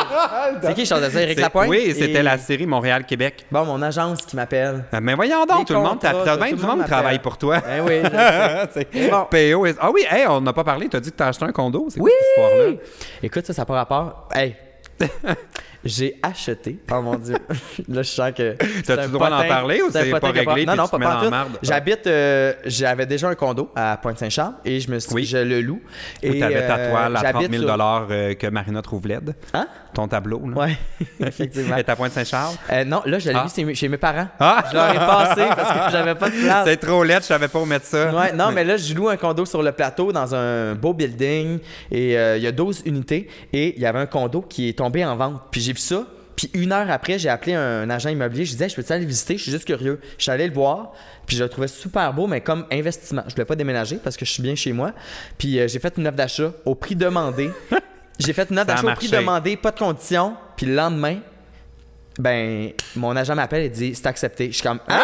c'est qui qui chantait ça, Éric C'est- Lapointe? Oui, c'était Et- la série Montréal-Québec. Bon, mon agence qui m'appelle. Ah, Mais voyons donc, Des tout le monde, t'as contrats, t'as tout bien le du monde travaille m'appelle. pour toi. Eh oui, je le sais. C'est- Bon. PO is- Ah oui, hey, on n'a pas parlé, t'as dit que t'as acheté un condo, c'est quoi Oui! cette histoire-là? Écoute, ça, ça n'a pas rapport. Hey! j'ai acheté. Oh mon Dieu. là, je sens que. T'as-tu le droit d'en parler ou c'est pas réglé Non, non, pas partout. la marde? J'habite. euh, J'avais déjà un condo à Pointe-Saint-Charles et je me suis Oui. je le loue. Ou Et t'avais ta euh, toile à 30 j'habite 000 sur- euh, que Marina trouve laide. Hein? Ton tableau, là. Ouais, effectivement. Est à Pointe-Saint-Charles? Euh, non, là, je l'ai Ah. mis chez, mes- parents. Ah! Je leur ai passé parce que j'avais pas de place. C'est trop laid, je savais pas où mettre ça. Ouais, non, mais là, je loue un condo sur le plateau dans un beau building et euh, il y a 12 unités et il y avait un condo qui est tombé en vente. Puis j'ai vu ça. Puis une heure après, j'ai appelé un agent immobilier. Je disais, je peux-tu aller visiter? Je suis juste curieux. Je suis allé le voir. Puis je le trouvais super beau, mais comme investissement. Je voulais pas déménager parce que je suis bien chez moi. Puis euh, j'ai fait une offre d'achat au prix demandé. j'ai fait une offre d'achat au prix demandé, pas de conditions. Puis le lendemain, ben, mon agent m'appelle et dit, c'est accepté. Je suis comme, ah!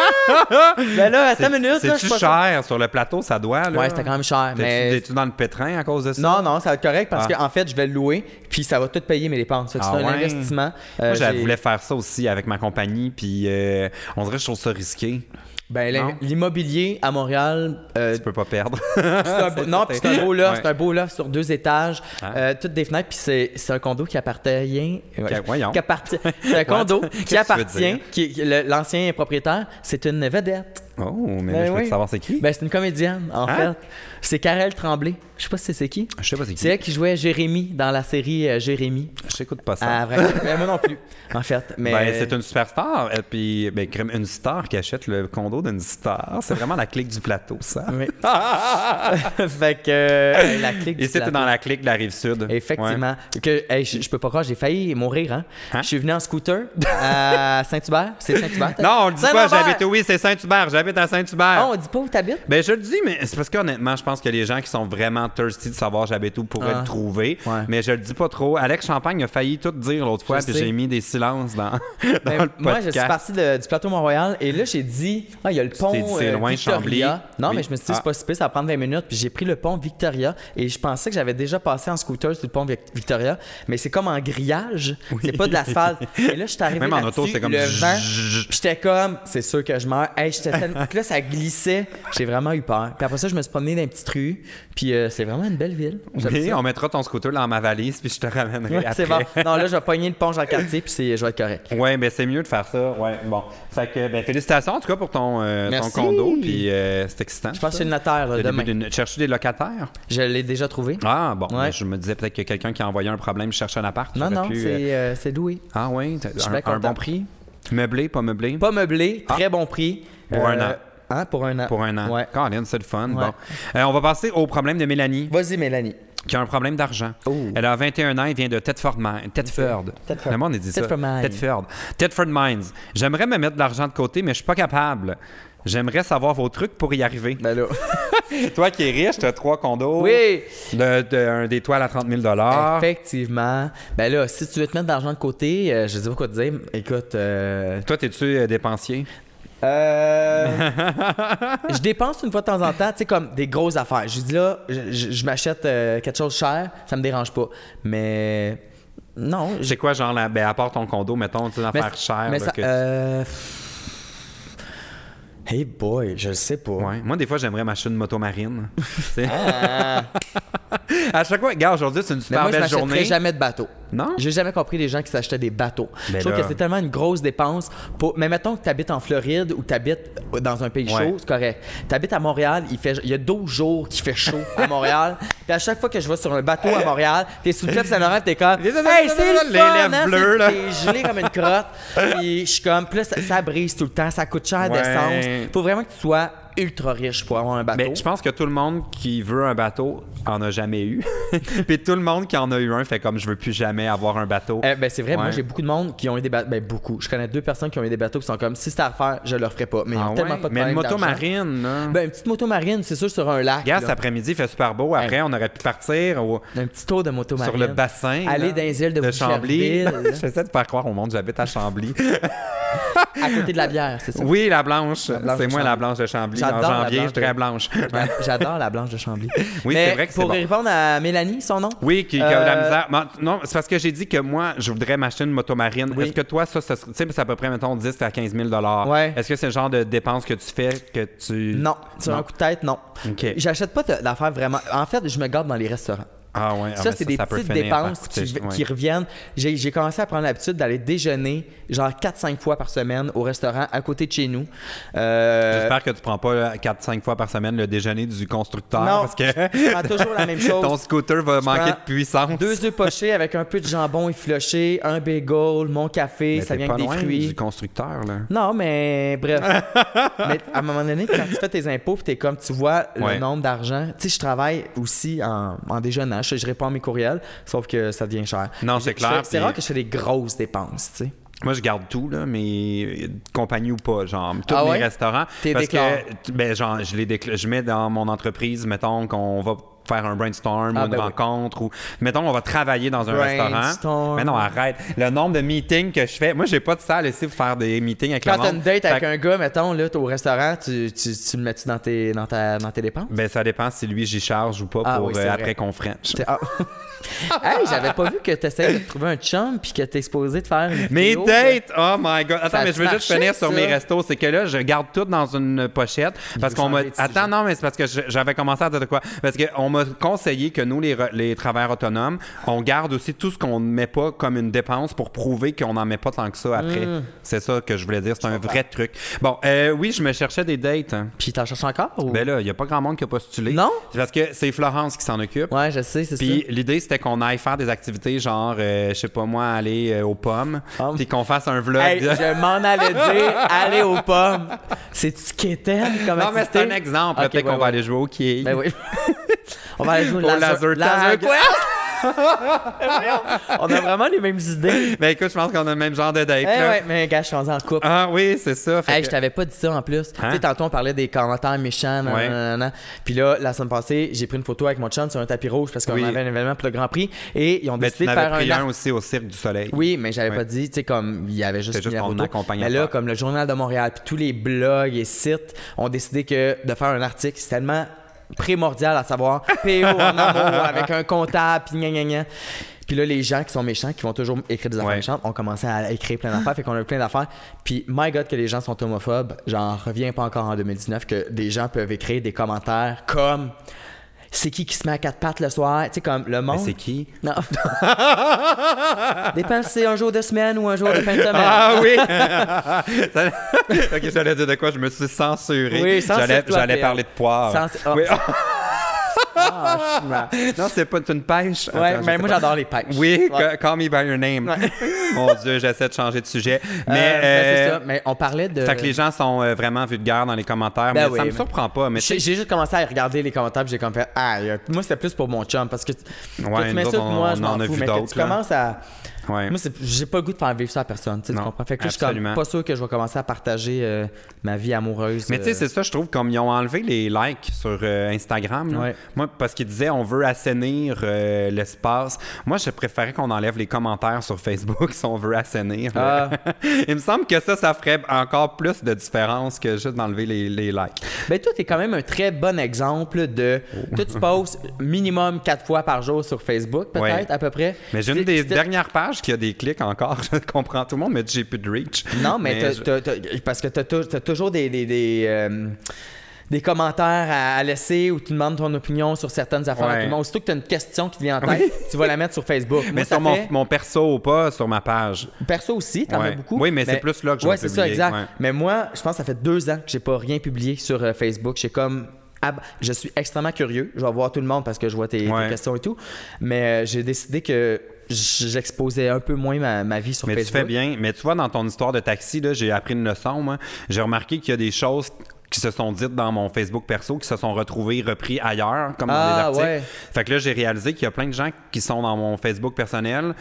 ben là, attends une minute. C'est-tu cher sur le plateau, ça doit, là? Ouais, c'était quand même cher. T'es-tu- Mais T'es-tu dans le pétrin à cause de ça? non, non, ça va être correct parce Ah. qu'en fait, je vais le louer, puis ça va tout payer mes dépenses. Ah c'est un ouais? investissement. Moi, Euh, je voulais faire ça aussi avec ma compagnie, puis euh, on dirait que je trouve ça risqué. Ben, l'immobilier à Montréal, euh, Tu peux pas perdre. un non, puis c'est un beau loft, Ouais. c'est un beau loft sur deux étages, Ah. euh, toutes des fenêtres, puis c'est un condo qui appartient. ouais, voyons. qui appartient. C'est un condo qui appartient, qui l'ancien propriétaire, c'est une vedette. Oh, mais Ben là, je veux oui. savoir c'est qui. Ben, c'est une comédienne, en Hein? fait. C'est Karel Tremblay. Je sais pas si c'est qui. je sais pas c'est C'est qui. elle qui jouait Jérémy dans la série euh, Jérémy. Je t'écoute pas ça. Ah, vrai. Mais moi non plus, en fait. Mais... Ben, c'est une superstar. Et puis, ben, une star qui achète le condo d'une star. C'est vraiment la clique du plateau, ça. Oui. fait que euh, la clique du Et c'était dans la clique de la rive sud. Effectivement. Que, hey, je, je peux pas croire, j'ai failli mourir. Hein? Hein? Je suis venu en scooter à Saint-Hubert. C'est Saint-Hubert? Non, on le dit pas, j'habite, oui, c'est Saint-Hubert, j'habite à Saint-Hubert. Ah, on dit pas où t'habites? Ben, je le dis, mais c'est parce qu'honnêtement, je pense que les gens qui sont vraiment thirsty de savoir j'habite où pourraient Ah. le trouver. Ouais. Mais je le dis pas trop. Alex Champagne a failli tout dire l'autre fois, puis j'ai mis des silences dans, dans Ben, le podcast. moi, je suis parti du plateau Mont-Royal et là, j'ai dit, ah, il y a le pont euh, loin, Victoria. Chambly. Non, Oui. mais je me suis dit, Ah. c'est pas si pire, ça va prendre 20 minutes. Puis j'ai pris le pont Victoria et je pensais que j'avais déjà passé en scooter sur le pont Vic- Victoria, mais c'est comme en grillage. C'est pas de l'asphalte. Et là, je suis arrivé Même en auto, c'est comme le vent. j'étais comme, c'est sûr que je meurs. Hey, là, ça glissait. J'ai vraiment eu peur. Puis après ça, je me suis promené dans une petite rue. Puis euh, c'est vraiment une belle ville. Oui, ça. on mettra ton scooter dans ma valise, puis je te ramènerai Ouais, après. c'est bon. Non, là, je vais pogner le dans le quartier, puis c'est- je vais être correct. Ouais, ben c'est mieux de faire ça. Ouais, bon. Fait que, ben, félicitations en tout cas pour ton, euh, ton condo, puis euh, c'est excitant. Je pense le notaire là, début demain. d'une- Cherches-tu des locataires? Je l'ai déjà trouvé. Ah, bon. Ouais. ben, je me disais peut-être que quelqu'un qui a envoyé un problème cherchait un appart. Non, non, c'est euh, euh, c'est loué. Ah, oui. Un, un bon prix? Meublé, pas meublé? Pas meublé, très bon prix. Ah. Pour un an. Hein, pour un an. Pour un an. Ouais. C'est le fun. Ouais. Bon. Euh, on va passer au problème de Mélanie, Vas-y, Mélanie. qui a un problème d'argent. Oh. Elle a 21 ans et vient de Thetford Mines. Thetford. Thetford. Le monde, dit ça. Thetford Mines. Thetford. Thetford Mines. J'aimerais me mettre de l'argent de côté, mais je suis pas capable. J'aimerais savoir vos trucs pour y arriver. Ben là. Toi qui es riche, tu as trois condos. oui! De, de- un des toiles à 30 000 Effectivement. Ben là, si tu veux te mettre de l'argent de côté, euh, je sais pas quoi te dire. Écoute, euh, Toi, t'es-tu euh, dépensier? Euh, je dépense une fois de temps en temps, tu sais, comme des grosses affaires. Je dis là, je, je- je m'achète euh, quelque chose de cher, ça me dérange pas. Mais non, C'est quoi, genre, la, ben, à part ton condo, mettons, tu sais, affaire chère. mais là, ça, que- euh, Hey boy, je le sais pas. Ouais. Moi, des fois, j'aimerais m'acheter une moto marine. Ah. à chaque fois, regarde, aujourd'hui, c'est une mais super moi, je belle m'achèterais journée. jamais de bateau. Non? J'ai jamais compris les gens qui s'achetaient des bateaux. Ben je trouve là. que c'est tellement une grosse dépense. Pour... Mais mettons que tu habites en Floride ou tu habites dans un pays Ouais. chaud, c'est correct. Tu habites à Montréal, il, fait... il y a 12 jours qu'il fait chaud à Montréal. Puis à chaque fois que je vais sur un bateau à Montréal, t'es sous le club Saint-Laurent, t'es comme Hey, c'est le Les fun, lèvres hein? bleues, là. T'es gelé comme une crotte. Puis je suis comme, puis là, ça, ça brise tout le temps, ça coûte cher Ouais. d'essence. Faut vraiment que tu sois ultra riche pour avoir un bateau. Mais je pense que tout le monde qui veut un bateau en a jamais eu. Puis tout le monde qui en a eu un fait comme je veux plus jamais avoir un bateau. Eh, ben, c'est vrai, moi j'ai beaucoup de monde qui ont eu des bateaux. Ben, beaucoup. Je connais deux personnes qui ont eu des bateaux qui sont comme si c'était à refaire, je le referais pas. Mais ils Ah tellement pas de Mais une moto marine, là. Ben, une petite moto marine, c'est sûr, sur un lac. Là. cet après-midi, il fait super beau. Après, on aurait pu partir au- Un petit tour de moto marine. sur le bassin. Aller là, dans les îles de, Chambly. Boucherville, là. J'essaie de faire croire au monde j'habite à Chambly. à côté de la bière, c'est ça. oui, la blanche. c'est de moi Chambly. la blanche de Chambly. En J'adore la janvier, je blanche serai de- blanche. J'a- J'adore la blanche de Chambly. Oui, c'est vrai que c'est Pour bon. répondre à Mélanie, son nom? Oui, qui, qui a de la Euh, misère. Non, c'est parce que j'ai dit que moi, je voudrais m'acheter une moto marine. Oui. Est-ce que toi, ça, ça serait- tu sais, c'est à peu près, mettons, 10 à 15 000 Ouais. Est-ce que c'est le genre de dépense que tu fais que tu. Non. Sur Non. un coup de tête, non. OK. J'achète pas d'affaires vraiment. En fait, je me garde dans les restaurants. Ah ouais, ah, Ça, mais c'est des ça petites dépenses coûter- qui, ouais. qui reviennent. J'ai commencé à prendre l'habitude d'aller déjeuner, genre 4-5 fois par semaine, au restaurant à côté de chez nous. Euh, J'espère que tu prends pas 4-5 fois par semaine le déjeuner du constructeur Non. parce que je prends toujours la même chose. ton scooter va manquer de puissance. Deux œufs pochés avec un peu de jambon effiloché, un bagel, mon café, Mais ça vient pas avec des loin fruits. du constructeur là. Non, mais bref. mais à un moment donné, quand tu fais tes impôts, puis t'es comme, tu vois Ouais. le nombre d'argent. Tu sais, je travaille aussi en, en déjeunant. Je, je réponds à mes courriels, sauf que ça devient cher. Non, c'est clair, C'est puis- rare que je fais des grosses dépenses, tu sais. Moi, je garde tout, là, mais compagnie ou pas, genre, tous Ah mes ouais? restaurants. T'es parce que, ben, genre, je les je mets dans mon entreprise, mettons qu'on va faire un brainstorm Ah, ou une ben oui. rencontre ou mettons on va travailler dans un restaurant. Mais non, arrête. Le nombre de meetings que je fais, moi j'ai pas de salle ici pour faire des meetings avec Quand le t'as monde. une date Fait avec que- un gars, mettons, là, t'es au restaurant, tu, tu, tu le mets-tu dans tes, dans, ta, dans tes dépenses? Ben ça dépend si lui j'y charge ou pas Ah pour oui, euh, après qu'on French. Ah. hey, j'avais pas vu que t'essayais de trouver un chum puis que t'es exposé de faire une Mes dates! Oh my god! Attends, Ça mais je veux juste finir sur ça? mes restos. C'est que là, je garde tout dans une pochette. Parce qu'on m'a. Attends, non, mais c'est parce que j'avais commencé à dire de quoi? Parce qu'on m'a conseillé que nous, les, travailleurs autonomes, on garde aussi tout ce qu'on ne met pas comme une dépense pour prouver qu'on n'en met pas tant que ça après. Hmm. C'est ça que je voulais dire. C'est un vrai truc. Bon, euh, oui, je me cherchais des dates. hein. Puis t'en cherches encore? Ou... Ben là, il n'y a pas grand monde qui a postulé. Non? C'est parce que c'est Florence qui s'en occupe. Ouais, je sais, c'est ça. Puis l'idée, c'était qu'on aille faire des activités genre, euh, je sais pas moi, aller euh, aux pommes, Ah. puis qu'on fasse un vlog. Hey, je m'en allais dire aller aux pommes. C'est-tu qu'étaine comme Non, mais c'est un exemple. Ok, Peut-être ouais, qu'on va aller jouer au quai. Ben oui. On va aller jouer Au laser tag. Quest. On a vraiment les mêmes idées. Ben écoute, je pense qu'on a le même genre de date. Eh là. ouais, mais gars, je suis en couple. Ah oui, c'est ça. Fait Hey, que- je t'avais pas dit ça en plus. Hein? Tu sais, tantôt on parlait des commentaires méchants. Ouais. Puis là, la semaine passée, j'ai pris une photo avec mon chum sur un tapis rouge parce qu'on Oui. avait un événement pour le Grand Prix et ils ont Ben, décidé tu de faire pris un un aussi au Cirque du Soleil. Oui, mais j'avais Ouais. pas dit, tu sais, comme il y avait juste, juste ton photo. Mais là, comme le Journal de Montréal, puis tous les blogs et sites ont décidé que de faire un article, c'est tellement primordial à savoir PO en amour avec un comptable, puis gna gna gna. Puis là, les gens qui sont méchants, qui vont toujours écrire des affaires Ouais. méchantes, ont commencé à écrire plein d'affaires, fait qu'on a eu plein d'affaires. Puis, my God, que les gens sont homophobes, j'en reviens pas encore en 2019, que des gens peuvent écrire des commentaires comme c'est qui qui se met à quatre pattes le soir, tu sais, comme le monde. Mais c'est qui? Non. Dépend si c'est un jour de semaine ou un jour de fin de semaine. Ah oui! Ça- ok, j'allais dire de quoi? Je me suis censuré. Oui, J'allais, censure-toi, j'allais parler de poire. Oh. Oui. Ah, non, c'est pas c'est une pêche. Ouais, Attends, je mais moi j'adore les pêches. Oui, Ouais. ca- call me by your name. Mon Dieu, j'essaie de changer de sujet. Mais, Euh, ben, c'est euh, ça. Mais on parlait de. Fait que les gens sont euh, vraiment vulgaires dans les commentaires, Ben mais oui, ça me mais- surprend pas. Mais J'ai juste commencé à regarder les commentaires, j'ai comme fait ah, euh, moi c'était plus pour mon chum parce que Ouais, que tu m'insultes, on- moi je on en m'en a fous, vu mais que d'autres, tu là. commences à ouais. moi j'ai pas le goût de faire vivre ça à personne, tu comprends? Fait que là, je suis comme pas sûr que je vais commencer à partager euh, ma vie amoureuse. Mais tu sais, euh, c'est ça, je trouve, comme ils ont enlevé les likes sur euh, Instagram. Ouais. Moi, parce qu'ils disaient on veut assainir l'espace. Moi, je préférais qu'on enlève les commentaires sur Facebook si on veut assainir. Ah. Il me semble que ça, ça ferait encore plus de différence que juste d'enlever les, les likes. Ben toi, t'es quand même un très bon exemple de. Oh. Toi, tu postes minimum quatre fois par jour sur Facebook, peut-être, Ouais. à peu près. Mais j'ai une des dernières pages qui a des clics encore. Je comprends tout le monde, mais j'ai plus de reach. Non, mais, t'as- je- t'as- t'as- parce que t'as tou- t'as toujours des, des, des, euh, des commentaires à, laisser où tu demandes ton opinion sur certaines affaires. Ouais. à tout le monde. Aussitôt que tu as une question qui te vient en tête, tu vas la mettre sur Facebook. Mais Moi, sur mon, fait- mon perso ou pas, sur ma page. Perso aussi, t'en Ouais. as beaucoup. Oui, mais c'est plus là que je vais c'est ça, exact. ouais. Mais moi, je pense que ça fait deux ans que j'ai pas rien publié sur euh, Facebook. J'ai comme. je suis extrêmement curieux. Je vais voir tout le monde parce que je vois tes, tes questions et tout. Mais euh, j'ai décidé que j'exposais un peu moins ma, ma vie sur Mais tu Facebook. fais bien. Mais tu vois, dans ton histoire de taxi, j'ai appris une leçon. moi. J'ai remarqué qu'il y a des choses qui se sont dites dans mon Facebook perso, qui se sont retrouvées, repris ailleurs, comme dans Ah, des articles. ouais. Fait que là, j'ai réalisé qu'il y a plein de gens qui sont dans mon Facebook personnel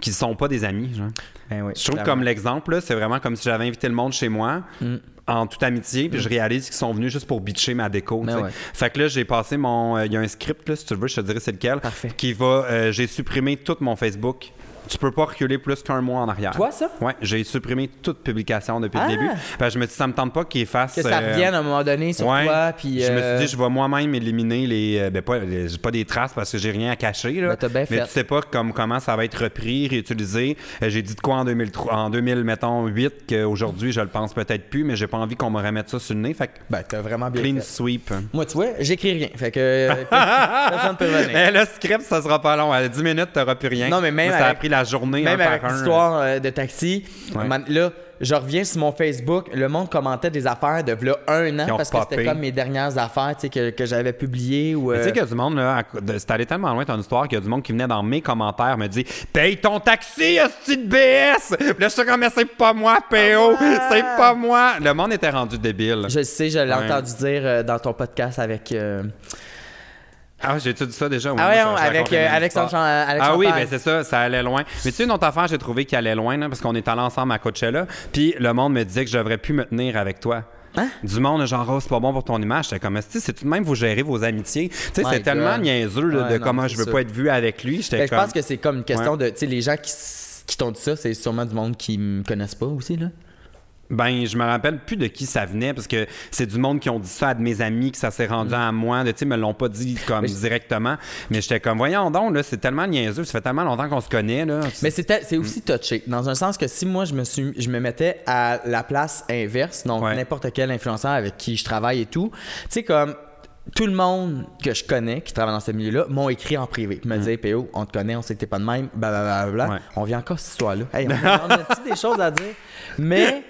qui sont pas des amis. genre. Ben oui, Je trouve comme l'exemple, c'est vraiment comme si j'avais invité le monde chez moi. Mm. En toute amitié, puis je réalise qu'ils sont venus juste pour bitcher ma déco. Ben ouais. Fait que là, j'ai passé mon. euh, Il y a un script, là, si tu veux, je te dirais c'est lequel. Parfait. Qui va. euh, j'ai supprimé tout mon Facebook Tu peux pas reculer plus qu'un mois en arrière. Toi, ça? Ouais, j'ai supprimé toute publication depuis Ah! le début. Ben, je me dis, ça me tente pas qu'il fasse. Que ça euh, revienne à un moment donné sur ouais. toi. Puis, Je me euh, suis dit, je vais moi-même éliminer les. euh, ben, pas, les- pas des traces parce que j'ai rien à cacher. Là. Ben, t'as bien Mais fait. tu sais pas comme, comment ça va être repris, réutilisé. Euh, j'ai dit de quoi en 2003, en 2000, mettons, 8, qu'aujourd'hui, je le pense peut-être plus, mais j'ai pas envie qu'on me remette ça sur le nez. Fait que Ben, t'as vraiment bien clean fait. sweep. Moi, tu vois, j'écris rien. Fait que euh, personne peut revenir. Eh, le script, ça sera pas long. À 10 minutes, t'auras plus rien. Non, mais même Moi, ça a pris la journée Même un avec l'histoire euh, de taxi, Ouais. man- là, je reviens sur mon Facebook, le monde commentait des affaires de là un an parce que c'était comme mes dernières affaires tu sais, que, que j'avais publiées. Ou, Tu euh, sais qu'il y a du monde, là, c'est allé tellement loin ton histoire qu'il y a du monde qui venait dans mes commentaires me dit Paye ton taxi, hostie de BS! Puis là, je suis comme, mais c'est pas moi, PO! C'est pas moi! Le monde était rendu débile. Je sais, je l'ai Ouais. entendu dire euh, dans ton podcast avec. euh, Ah, j'ai-tu dit ça déjà? Oui, Ah ouais, je- non, je avec, euh, Alexandre Ah oui, ben c'est ça, ça allait loin. Mais tu sais, une autre affaire, j'ai trouvé qu'il allait loin, là, parce qu'on est allé ensemble à Coachella, puis le monde me disait que je devrais plus me tenir avec toi. Hein? Du monde, genre, oh, c'est pas bon pour ton image. J'étais comme, c'est tout de même vous gérez vos amitiés. Tu sais, c'est tellement niaiseux là, Ouais, de non, comment je veux sûr. pas être vu avec lui. J'étais Ben, je comme. pense que c'est comme une question Ouais. de. Tu sais, les gens qui, qui t'ont dit ça, c'est sûrement du monde qui me connaissent pas aussi, là. Ben, je me rappelle plus de qui ça venait parce que c'est du monde qui ont dit ça à de mes amis, que ça s'est rendu à moi. de- Tu sais, me l'ont pas dit comme Mm. Mais directement. Mais j'étais comme, voyons donc, là, c'est tellement niaiseux. Ça fait tellement longtemps qu'on se connaît, là. Mais c'était- c'est aussi touché, dans un sens que si moi je me suis, je me mettais à la place inverse, donc Ouais. n'importe quel influenceur avec qui je travaille et tout, tu sais comme tout le monde que je connais qui travaille dans ce milieu-là m'ont écrit en privé, me dire PO, on te connaît, on sait que t'es pas de même, blablabla. Mm. Ouais. On vient encore cette histoire-là. Hey, on a, on a-tu des choses à dire, mais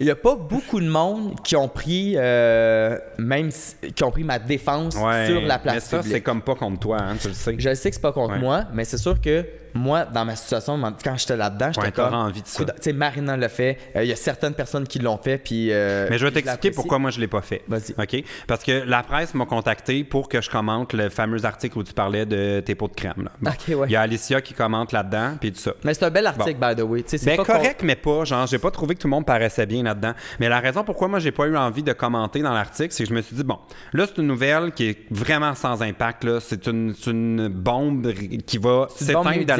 il y a pas beaucoup de monde qui ont pris euh, même si- qui ont pris ma défense Ouais. sur la place Mais ça, publique. c'est comme pas contre toi, hein, tu le sais. Je sais que c'est pas contre Ouais. moi, mais c'est sûr que moi, dans ma situation, quand j'étais là-dedans, j'étais Ouais, comme. envie de ça. Tu sais, Marina l'a fait. euh, Il y a certaines personnes qui l'ont fait. Puis. euh, Mais je vais t'expliquer pourquoi moi je l'ai pas fait. Vas-y. OK? Parce que la presse m'a contacté pour que je commente le fameux article où tu parlais de tes pots de crème. là. Bon. OK, ouais. Il y a Alicia qui commente là-dedans, puis tout ça. Mais c'est un bel article, by the way. C'est Ben correct, mais pas. Genre, j'ai pas trouvé que tout le monde paraissait bien là-dedans. Mais la raison pourquoi moi j'ai pas eu envie de commenter dans l'article, c'est que je me suis dit bon, là c'est une nouvelle qui est vraiment sans impact. C'est une, une bombe qui va s'éteindre d'elle-même,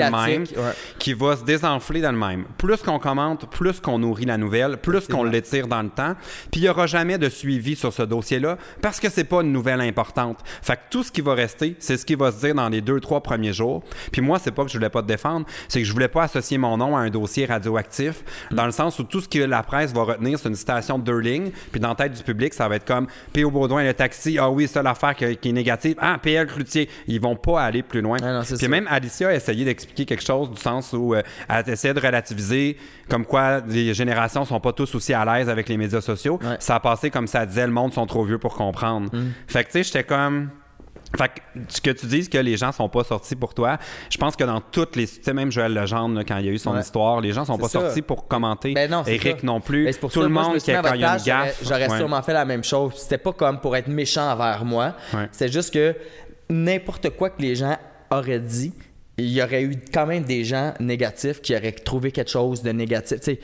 ouais. qui va se désenfler d'elle-même. Plus qu'on commente, plus qu'on nourrit la nouvelle, plus qu'on l'étire dans le temps. Puis il y aura jamais de suivi sur ce dossier-là parce que c'est pas une nouvelle importante. Fait que tout ce qui va rester, c'est ce qui va se dire dans les deux trois premiers jours. Puis moi, c'est pas que je voulais pas te défendre, c'est que je voulais pas associer mon nom à un dossier radioactif, dans le sens où tout ce que la presse va retenir, c'est une citation de deux lignes, puis dans la tête du public, ça va être comme P.O. Baudouin, le taxi, ah oui, ça l'affaire qui, qui est négative, ah, P.L. Cloutier. Ils vont pas aller plus loin. Ah non, puis ça. même Alicia a essayé d'expliquer quelque chose du sens où euh, elle essayait de relativiser, comme quoi les générations sont pas tous aussi à l'aise avec les médias sociaux. Ouais. Ça a passé comme ça disait, le monde sont trop vieux pour comprendre. Mm. Fait que tu sais, j'étais comme. Fait que ce que tu dises que les gens sont pas sortis pour toi, je pense que dans toutes les. Tu sais, même Joël Legendre, là, quand il y a eu son Ouais. histoire, les gens sont pas ça. sortis pour commenter. Ben non, Eric ça. non plus. Ben, pour Tout ça, le moi, monde qui quand il y a une gaffe. J'aurais ouais. sûrement fait la même chose. C'était pas comme pour être méchant envers moi. C'est juste que n'importe quoi que les gens auraient dit, il y aurait eu quand même des gens négatifs qui auraient trouvé quelque chose de négatif. Tu sais,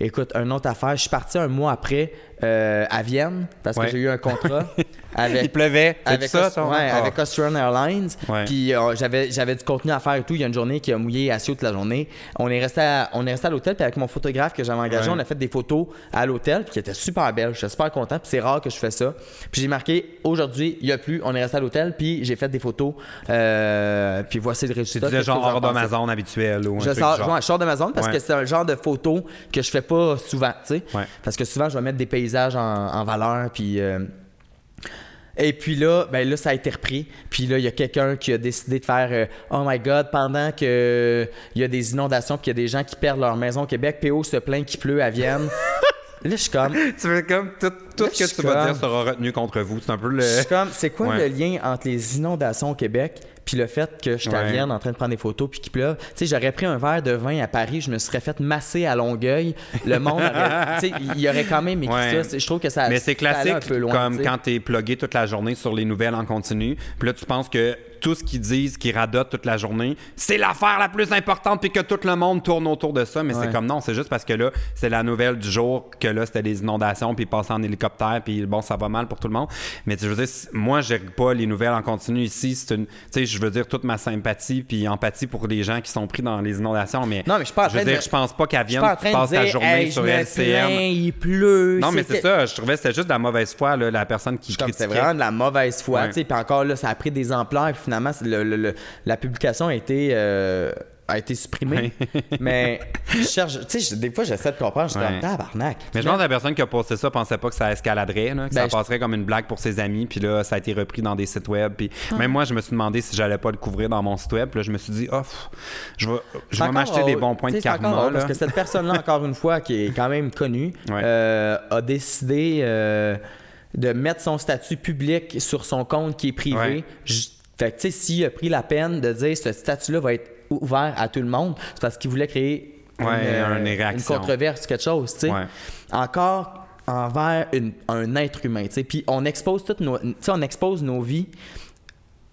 écoute, une autre affaire, je suis parti un mois après euh, à Vienne parce Ouais. que j'ai eu un contrat avec Il pleuvait. C'est avec, ça, ton- ouais, Ah. avec Austrian Airlines. Ouais. Puis euh, j'avais, j'avais du contenu à faire et tout. Il y a une journée qui a mouillé à Sio toute la journée. On est resté à, on est resté à l'hôtel. Puis avec mon photographe que j'avais engagé, Ouais. on a fait des photos à l'hôtel puis qui étaient super belles. J'étais super content. Puis c'est rare que je fais ça. Puis j'ai marqué aujourd'hui, il n'y a plus. On est resté à l'hôtel. Puis j'ai fait des photos. Euh, puis voici le résultat. que genre hors pensez? d'Amazon habituel ou un Je truc sors, genre. je sors de ma zone parce que c'est un genre de photo que je fais pas souvent, tu sais. Ouais. Parce que souvent, je vais mettre des paysages en, en valeur, puis... euh, Et puis là, ben là, ça a été repris. Puis là, il y a quelqu'un qui a décidé de faire euh, Oh my God, pendant que euh, il y a des inondations, puis qu'il y a des gens qui perdent leur maison au Québec, PO se plaint qu'il pleut à Vienne. là, je suis comme... Tu veux comme tout, tout Là, ce que tu suis vas comme- dire sera retenu contre vous. C'est un peu le. Je suis comme, c'est quoi Ouais. le lien entre les inondations au Québec puis le fait que je Ouais. Vienne en train de prendre des photos puis qu'il pleuve? Tu sais, j'aurais pris un verre de vin à Paris, je me serais fait masser à Longueuil. Le monde tu sais, il y aurait quand même écrit Ouais. ça. Je trouve que ça Mais c'est classique, un peu loin, comme quand t'es plugué toute la journée sur les nouvelles en continu. Puis là, tu penses que tout ce qu'ils disent, qu'ils radotent toute la journée, c'est l'affaire la plus importante, puis que tout le monde tourne autour de ça. Mais Ouais. c'est comme non, c'est juste parce que là, c'est la nouvelle du jour que là, c'était les inondations, puis ils passaient en hélicoptère puis bon, ça va mal pour tout le monde. Mais tu sais, je veux dire, moi, je pas les nouvelles en continu ici. C'est une, tu sais, je veux dire toute ma sympathie puis empathie pour les gens qui sont pris dans les inondations. Mais Non, mais je suis pas en je veux train de- dire, je pense pas qu'elle vienne, tu train passes de ta dire, journée hey, sur plains, il pleut. Non, mais c'est ça. Je trouvais que c'était juste de la mauvaise foi, là, la personne qui c'était vraiment de la mauvaise foi, Ouais. tu sais. Puis encore là, ça a pris des ampleurs. Finalement, c'est le- le- le- la publication a été, euh, a été supprimée. mais je cherche, tu sais, je- des fois, j'essaie de comprendre. Je suis comme tabarnak. Mais je pense que la personne qui a posté ça pensait pas que ça escaladerait, là, que Ben, ça je- passerait comme une blague pour ses amis, puis là, ça a été repris dans des sites web. Puis même moi, je me suis demandé si j'allais pas le couvrir dans mon site web. Puis là, je me suis dit, oh, pff, je vais, je m'acheter des bons points de encore karma. là. Parce que cette personne-là, encore une fois, qui est quand même connue, euh, a décidé euh, de mettre son statut public sur son compte qui est privé. Ouais. Fait que, tu sais, s'il a pris la peine de dire ce statut-là va être ouvert à tout le monde, c'est parce qu'il voulait créer Ouais, une, une euh, réaction. une controverse, quelque chose, tu sais. Ouais. Encore envers une- un être humain, tu sais. Puis on expose toutes nos, tu sais, on expose nos vies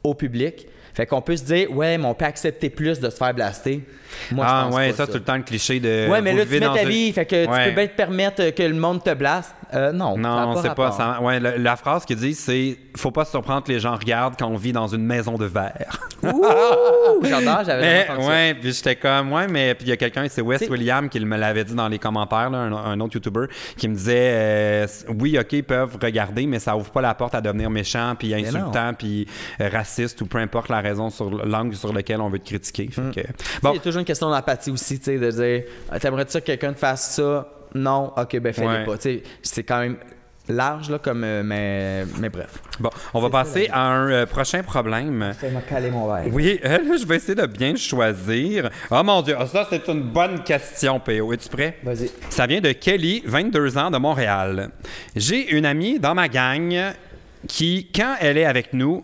au public. Fait qu'on peut se dire, ouais, mais on peut accepter plus de se faire blaster. Moi, je ah pense ouais, pas ça, tout le temps le cliché de. Ouais, mais là, tu mets ta une- vie, fait que Ouais. tu peux bien te permettre que le monde te blaste. Euh, non, Non, c'est pas. ça- ouais, la, la phrase qu'il dit, c'est Faut pas se surprendre que les gens regardent quand on vit dans une maison de verre. Ouh, j'adore, j'avais entendu ouais, puis j'étais comme, ouais, mais puis il y a quelqu'un, c'est Wes William qui me l'avait dit dans les commentaires, là, un, un autre YouTuber, qui me disait, euh, oui, ok, ils peuvent regarder, mais ça ouvre pas la porte à devenir méchant, puis insultant, puis raciste, ou peu importe la raison sur l'angle sur lequel on veut te critiquer. Fait que- Tu sais, bon, Il y a toujours une question d'empathie aussi, tu sais, de dire T'aimerais-tu que quelqu'un te fasse ça? Non, ok, ben fais-le Ouais. pas. C'est quand même large, là, comme. euh, mais, mais bref. bon, on va passer à un euh, prochain problème. Fais-moi caler mon verre. Oui, euh, là, je vais essayer de bien choisir. Oh mon Dieu, ah, ça, c'est une bonne question, PO. Es-tu prêt? Vas-y. Ça vient de Kelly, 22 ans, de Montréal. J'ai une amie dans ma gang qui, quand elle est avec nous,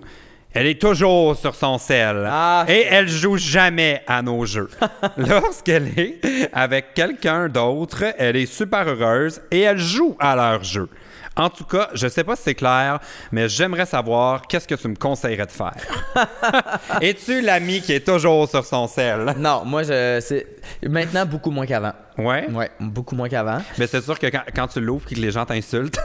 elle est toujours sur son sel. Ah, et elle joue jamais à nos jeux. Lorsqu'elle est avec quelqu'un d'autre, elle est super heureuse et elle joue à leur jeu. En tout cas, je sais pas si c'est clair, mais j'aimerais savoir qu'est-ce que tu me conseillerais de faire. Es-tu l'ami qui est toujours sur son sel? Non, moi, je, c'est maintenant beaucoup moins qu'avant. Ouais? Ouais, beaucoup moins qu'avant. Mais c'est sûr que quand, quand tu l'ouvres et que les gens t'insultent,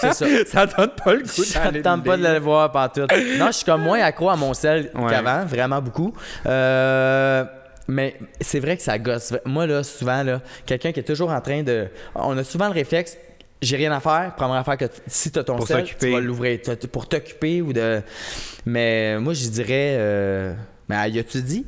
C'est ça. ça donne pas le goût Ça me tente pas de le voir partout. Non, je suis comme moins accro à mon sel Ouais. qu'avant, vraiment beaucoup. Euh, mais c'est vrai que ça gosse. Moi, là, souvent, là, quelqu'un qui est toujours en train de. On a souvent le réflexe. J'ai rien à faire. Première affaire que si tu as ton sel, tu vas l'ouvrir pour t'occuper ou de. Mais moi, je dirais. Euh... Mais y a-tu dit?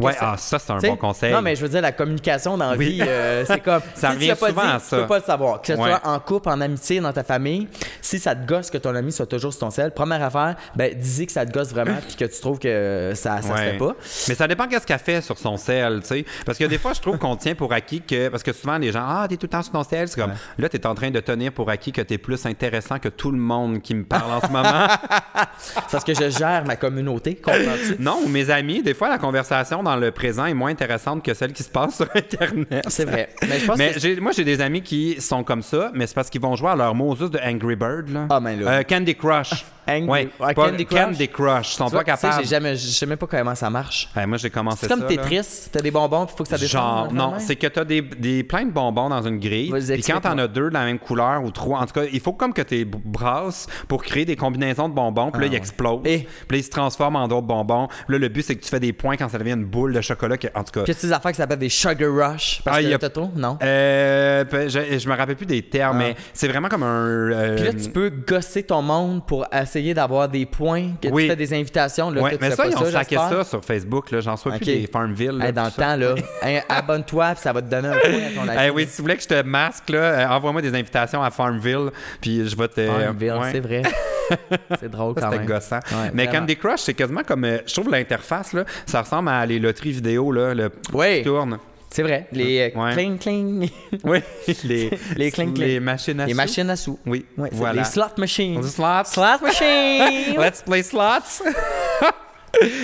Ouais, ah, ça, c'est un bon conseil. Non, mais je veux dire, la communication dans la Oui. vie, euh, c'est comme. Ça si tu revient pas souvent dit, à Tu ça. peux pas le savoir. Que ce Ouais. soit en couple, en amitié, dans ta famille, si ça te gosse que ton ami soit toujours sur ton sel, première affaire, ben, dis que ça te gosse vraiment puis que tu trouves que ça, ça se fait pas. Mais ça dépend qu'est-ce qu'elle fait sur son sel, tu sais. Parce que des fois, je trouve qu'on tient pour acquis que. Parce que souvent, les gens, ah, t'es tout le temps sur ton sel. C'est comme, là, t'es en train de tenir pour acquis que t'es plus intéressant que tout le monde qui me parle en ce moment. C'est parce que je gère ma communauté, comprends-tu? non, mes amis, des fois, la conversation dans le présent est moins intéressante que celle qui se passe sur Internet. C'est vrai. Mais je pense Mais que. j'ai- moi, j'ai des amis qui sont comme ça, mais c'est parce qu'ils vont jouer à leur Moses de Angry Bird. Là. Ah, ben là. Euh, Candy Crush. Angry- Ouais, Ah, pas- Candy Crush? Candy Crush? Ils sont pas capables. j'ai jamais, je sais même pas comment ça marche. Ouais, moi, j'ai commencé C'est ça. comme là. Tetris, t'as des bonbons, il faut que ça descende. Genre, non, c'est que t'as des, des, plein de bonbons dans une grille. Puis quand t'en as deux de la même couleur ou trois, en tout cas, il faut comme que tu brasses pour créer des combinaisons de bonbons. Puis là, Ah, ils ouais. explosent. Et- Puis là, ils se transforment en d'autres bonbons. Puis là, le but, c'est que tu fais des points quand ça devient une boule de chocolat. Que, en tout cas. Puis ces affaires qui s'appellent des Sugar Rush. Parce Ah, que il y a- t'as trop? Non? Euh, je, je me rappelle plus des termes, Ah. mais c'est vraiment comme un. euh, Puis là, tu peux gosser ton monde pour essayer d'avoir des points, que Oui. tu fais des invitations. Là, que tu mais fais ça, pas ils ont j'espère. ça sur Facebook. J'en sois Ok. plus des Farmville. là, Hey, dans le ça. temps, là, abonne-toi, ça va te donner un point à ton Eh ami. oui, si tu voulais que je te masque, là, euh, envoie-moi des invitations à Farmville, puis je vais te. Farmville, ouais. c'est vrai. c'est drôle Ça, quand même. gossant. Ouais, mais. Candy Crush, c'est quasiment comme. euh, je trouve l'interface, là, ça ressemble à les loteries vidéo, là, le Oui. qui tourne. C'est vrai. Les euh, Ouais. cling cling. Oui, les, Les cling-cling. les machines à les sous. machines à sous. Oui, Ouais, voilà. Les slot machines. On dit slots. Slot machine. Let's play slots.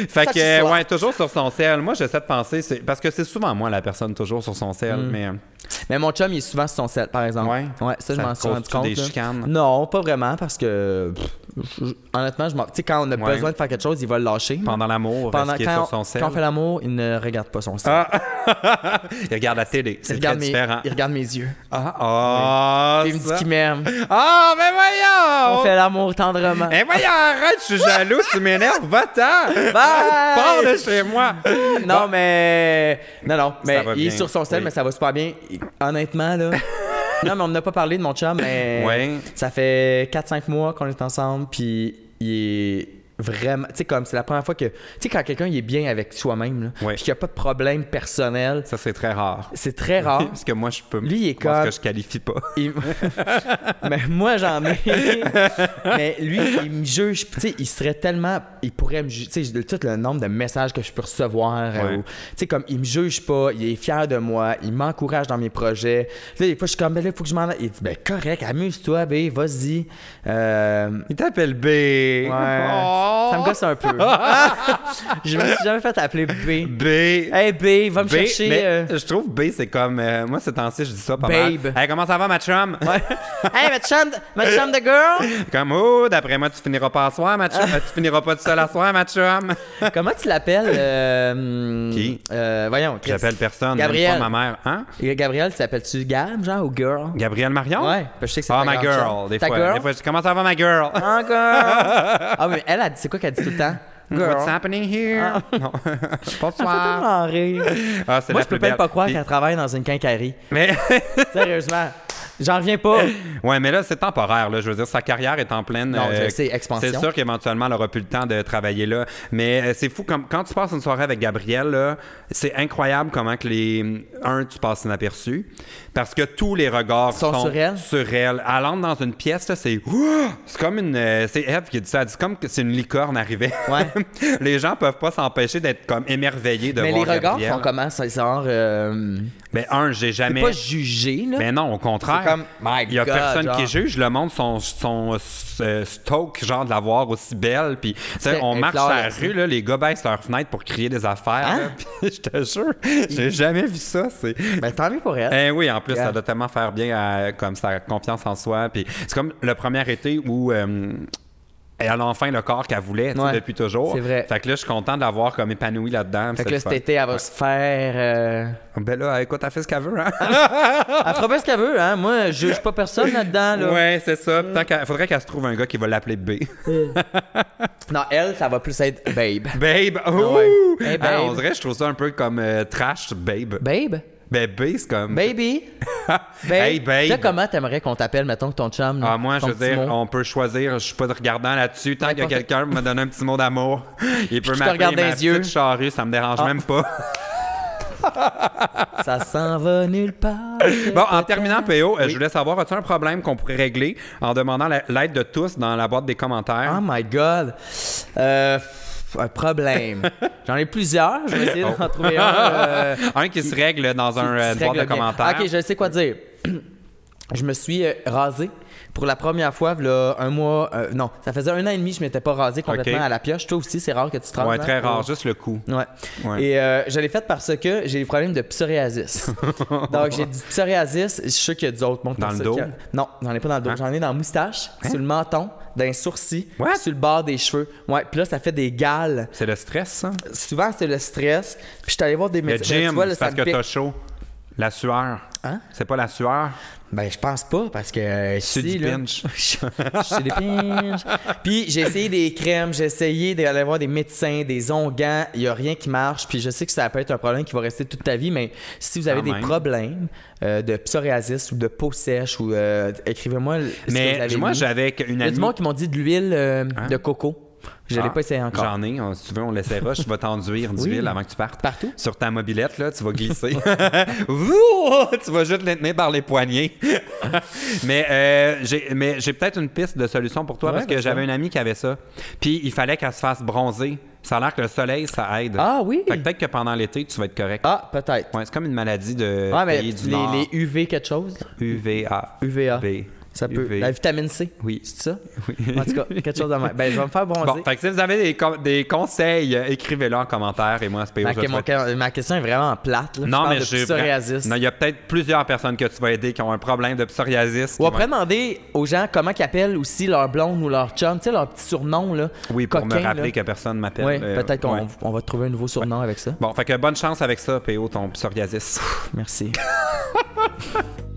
fait que, ouais, toujours sur son sel. Moi, j'essaie de penser, parce que c'est souvent moi la personne toujours sur son sel, Mm. mais. Mais mon chum, il est souvent sur son set, par exemple. Ouais. Ouais, ça, je m'en suis rendu compte. des là. chicanes? Non, pas vraiment, parce que pff, je- honnêtement, je m'en- tu sais, quand on a Ouais. besoin de faire quelque chose, il va le lâcher. Pendant l'amour, Pendant qu'il est sur son sel? quand on fait l'amour, il ne regarde pas son set. Ah! il regarde la télé. C'est très mes, différent. il regarde mes yeux. Ah! Ah! Il me dit qu'il m'aime. Ah, mais voyons! On fait l'amour tendrement. Eh voyons, arrête, je suis jaloux, tu m'énerves, va-t'en! Bye! Pars de chez moi! Non, mais. Non, non. Mais il est sur son sel, mais ça va super bien. Honnêtement, là. non, mais on n'a pas parlé de mon chum, mais. Ouais. Ça fait 4-5 mois qu'on est ensemble, puis il est vraiment. Tu sais, comme c'est la première fois que. Tu sais, quand quelqu'un est bien avec soi-même, Ouais. puis qu'il n'y a pas de problème personnel, Ça, c'est très rare. c'est très rare. Parce que moi, je peux. Lui, il est comme- que je qualifie pas. Il- mais moi, j'en ai. mais lui, il me juge. Tu sais, il serait tellement. Il pourrait me juger. Tu sais, tout le nombre de messages que je peux recevoir. euh, tu sais, comme il me juge pas, il est fier de moi, il m'encourage dans mes projets. Là, des fois, je suis comme, ben là, il faut que je m'en aille. Il dit, ben correct, amuse-toi, ben, vas-y. Euh, Il t'appelle B. Ouais. Oh. Ça me gosse un peu. je me suis jamais fait appeler B. B. Hey B, va me B, chercher. mais euh, je trouve B, c'est comme. euh, moi, ces temps-ci, je dis ça pas Babe. mal. Hey, comment ça va, ma chum? Ouais. hey, ma chum, ma chum de girl? Comme, oh, d'après moi, tu finiras pas à soir, ma chum. tu finiras pas tout seul à soir, ma chum. Comment tu l'appelles euh, Qui? euh, Voyons. J'appelle personne, Gabriel. même pas ma mère. Hein? Gabriel, tu l'appelles-tu Gab, genre, ou girl? Gabrielle Marion? Ouais. je sais que c'est Ah, ta ma girl. chum. Des Ta fois, girl? des fois, je dis, comment ça va, ma girl? Ah, girl. ah, mais elle, a dit, c'est quoi qu'elle dit tout le temps? Girl. What's happening here? Non. Fait Bonsoir. tellement rire. Ah, Moi, je peux même pas croire Puis- qu'elle travaille dans une quincaillerie. Mais, Sérieusement. J'en reviens pas. ouais, mais là, c'est temporaire. Là. Je veux dire, sa carrière est en pleine. Non, euh, sais, expansion. C'est sûr qu'éventuellement, elle aura plus le temps de travailler là. Mais euh, c'est fou, comme, quand tu passes une soirée avec Gabriel, là, c'est incroyable comment que les. Un, tu passes inaperçu. Parce que tous les regards Sont sont, sur elle? sur elle. Elle entre dans une pièce, là, c'est. C'est comme une. euh, c'est Eve qui dit ça. Elle dit comme que c'est une licorne arrivée. Ouais. les gens peuvent pas s'empêcher d'être comme émerveillés de Mais les regards Gabriel. font comment? C'est genre. euh, Mais un, j'ai jamais. pas jugé, là. Mais non, au contraire. C'est comme, Il y a God, personne genre. qui juge. Le monde sont, sont euh, stoke, genre, de la voir aussi belle. Puis, on marche sur la ça. rue, là, les gars baissent leurs fenêtres pour crier des affaires. Hein? là. Puis, je te jure, j'ai jamais vu ça. C'est... Ben, tant mieux pour elle. Eh oui, en plus, ça doit tellement faire bien à comme sa confiance en soi. Puis c'est comme le premier été où euh, elle a enfin le corps qu'elle voulait Ouais, depuis toujours. c'est vrai. Fait que là, je suis content de l'avoir comme épanouie là-dedans. Fait que là, cet été, elle va se faire. euh, Ben là, écoute, elle fait ce qu'elle veut, hein? Elle fera bien ce qu'elle veut, hein. Moi, je juge pas personne là-dedans, là. Ouais, c'est ça. Tant qu'elle- faudrait qu'elle se trouve un gars qui va l'appeler B. Non, elle, ça va plus être Babe. Babe! Ouh! Ah ouais. Hey, Ah, babe. on dirait je trouve ça un peu comme euh, trash, Babe. Babe? Ben, B, c'est comme. Baby? Babe? Hey, babe. Toi, comment t'aimerais qu'on t'appelle, mettons, que ton chum? Ah, moi, je veux dire, mot? on peut choisir. Je suis pas de regardant là-dessus. Tant qu'il y a N'importe- quelqu'un me donne un petit mot d'amour, il peut m'appeler ma les yeux. charrue, ça me dérange Ah. même pas. Ça s'en va nulle part. Bon, en terminant, PO, euh, Oui. je voulais savoir, as-tu un problème qu'on pourrait régler en demandant la- l'aide de tous dans la boîte des commentaires? Oh my God. Euh, un problème. J'en ai plusieurs. Je vais essayer d'en trouver un. euh, un qui se règle dans un qui euh, boîte de commentaires. Ok, je sais quoi dire. je me suis euh, rasé pour la première fois, là, un mois. euh, non, ça faisait un an et demi que je m'étais pas rasé complètement à la pioche. Toi aussi, c'est rare que tu te rases. Ouais, hein? très rare, juste le coup. Ouais. Ouais. Et euh, je l'ai fait parce que j'ai des problèmes de psoriasis. Donc, j'ai du psoriasis. Je suis sûr qu'il y a d'autres mondes Dans le dos? Non, j'en ai pas dans le dos. Hein? J'en ai dans la moustache, sur le menton, dans les sourcils, What? sur le bord des cheveux. Ouais, puis là, ça fait des gales. C'est le stress, ça? Souvent, c'est le stress. Puis je suis allé voir des Le médecins. Tu gym, vois, là, c'est ça parce que t'as chaud. La sueur. Hein? C'est pas la sueur? Ben, je pense pas parce que euh, C'est du là, pinch. suis des pinches. Puis j'ai essayé des crèmes, j'ai essayé d'aller voir des médecins, des onguents, il y a rien qui marche. Puis je sais que ça peut être un problème qui va rester toute ta vie, mais si vous avez Quand des même. problèmes euh, de psoriasis ou de peau sèche ou euh, écrivez-moi ce que vous Mais avez moi, j'avais une Il y a amie. du monde qui m'ont dit de l'huile euh, Hein? de coco. Je l'ai Ah, pas essayé encore. J'en ai. On- Si tu veux, on l'essaiera. Je vais t'enduire d'huile Oui. avant que tu partes. Partout? Sur ta mobilette, là, tu vas glisser. Tu vas juste les tenir par les poignets. mais euh, j'ai mais j'ai peut-être une piste de solution pour toi Ouais, parce que j'avais une amie qui avait ça. Puis il fallait qu'elle se fasse bronzer. Ça a l'air que le soleil, ça aide. Ah oui? Peut-être que pendant l'été, tu vas être correct. Ah, peut-être. Ouais, c'est comme une maladie de Ah, mais pays du les, Nord. les UV quelque chose? UVA. UVA. B. Ça peut. UV. La vitamine C. Oui. C'est ça? En tout cas, quelque chose de même. Ben, je vais me faire bronzer. Bon, fait que si vous avez des, con- des conseils, euh, écrivez-le en commentaire et moi, SPO, ma, je ma question est vraiment plate. Là. Non, je mais de psoriasis. Non, il y a peut-être plusieurs personnes que tu vas aider qui ont un problème de psoriasis. Ou vont- après demander aux gens comment ils appellent aussi leur blonde ou leur chum, tu sais, leur petit surnom, là. Oui, pour me rappeler là. que personne m'appelle. Oui, Euh, peut-être qu'on ouais. va trouver un nouveau surnom avec ça. Bon, fait que bonne chance avec ça, PO, ton psoriasis. Merci.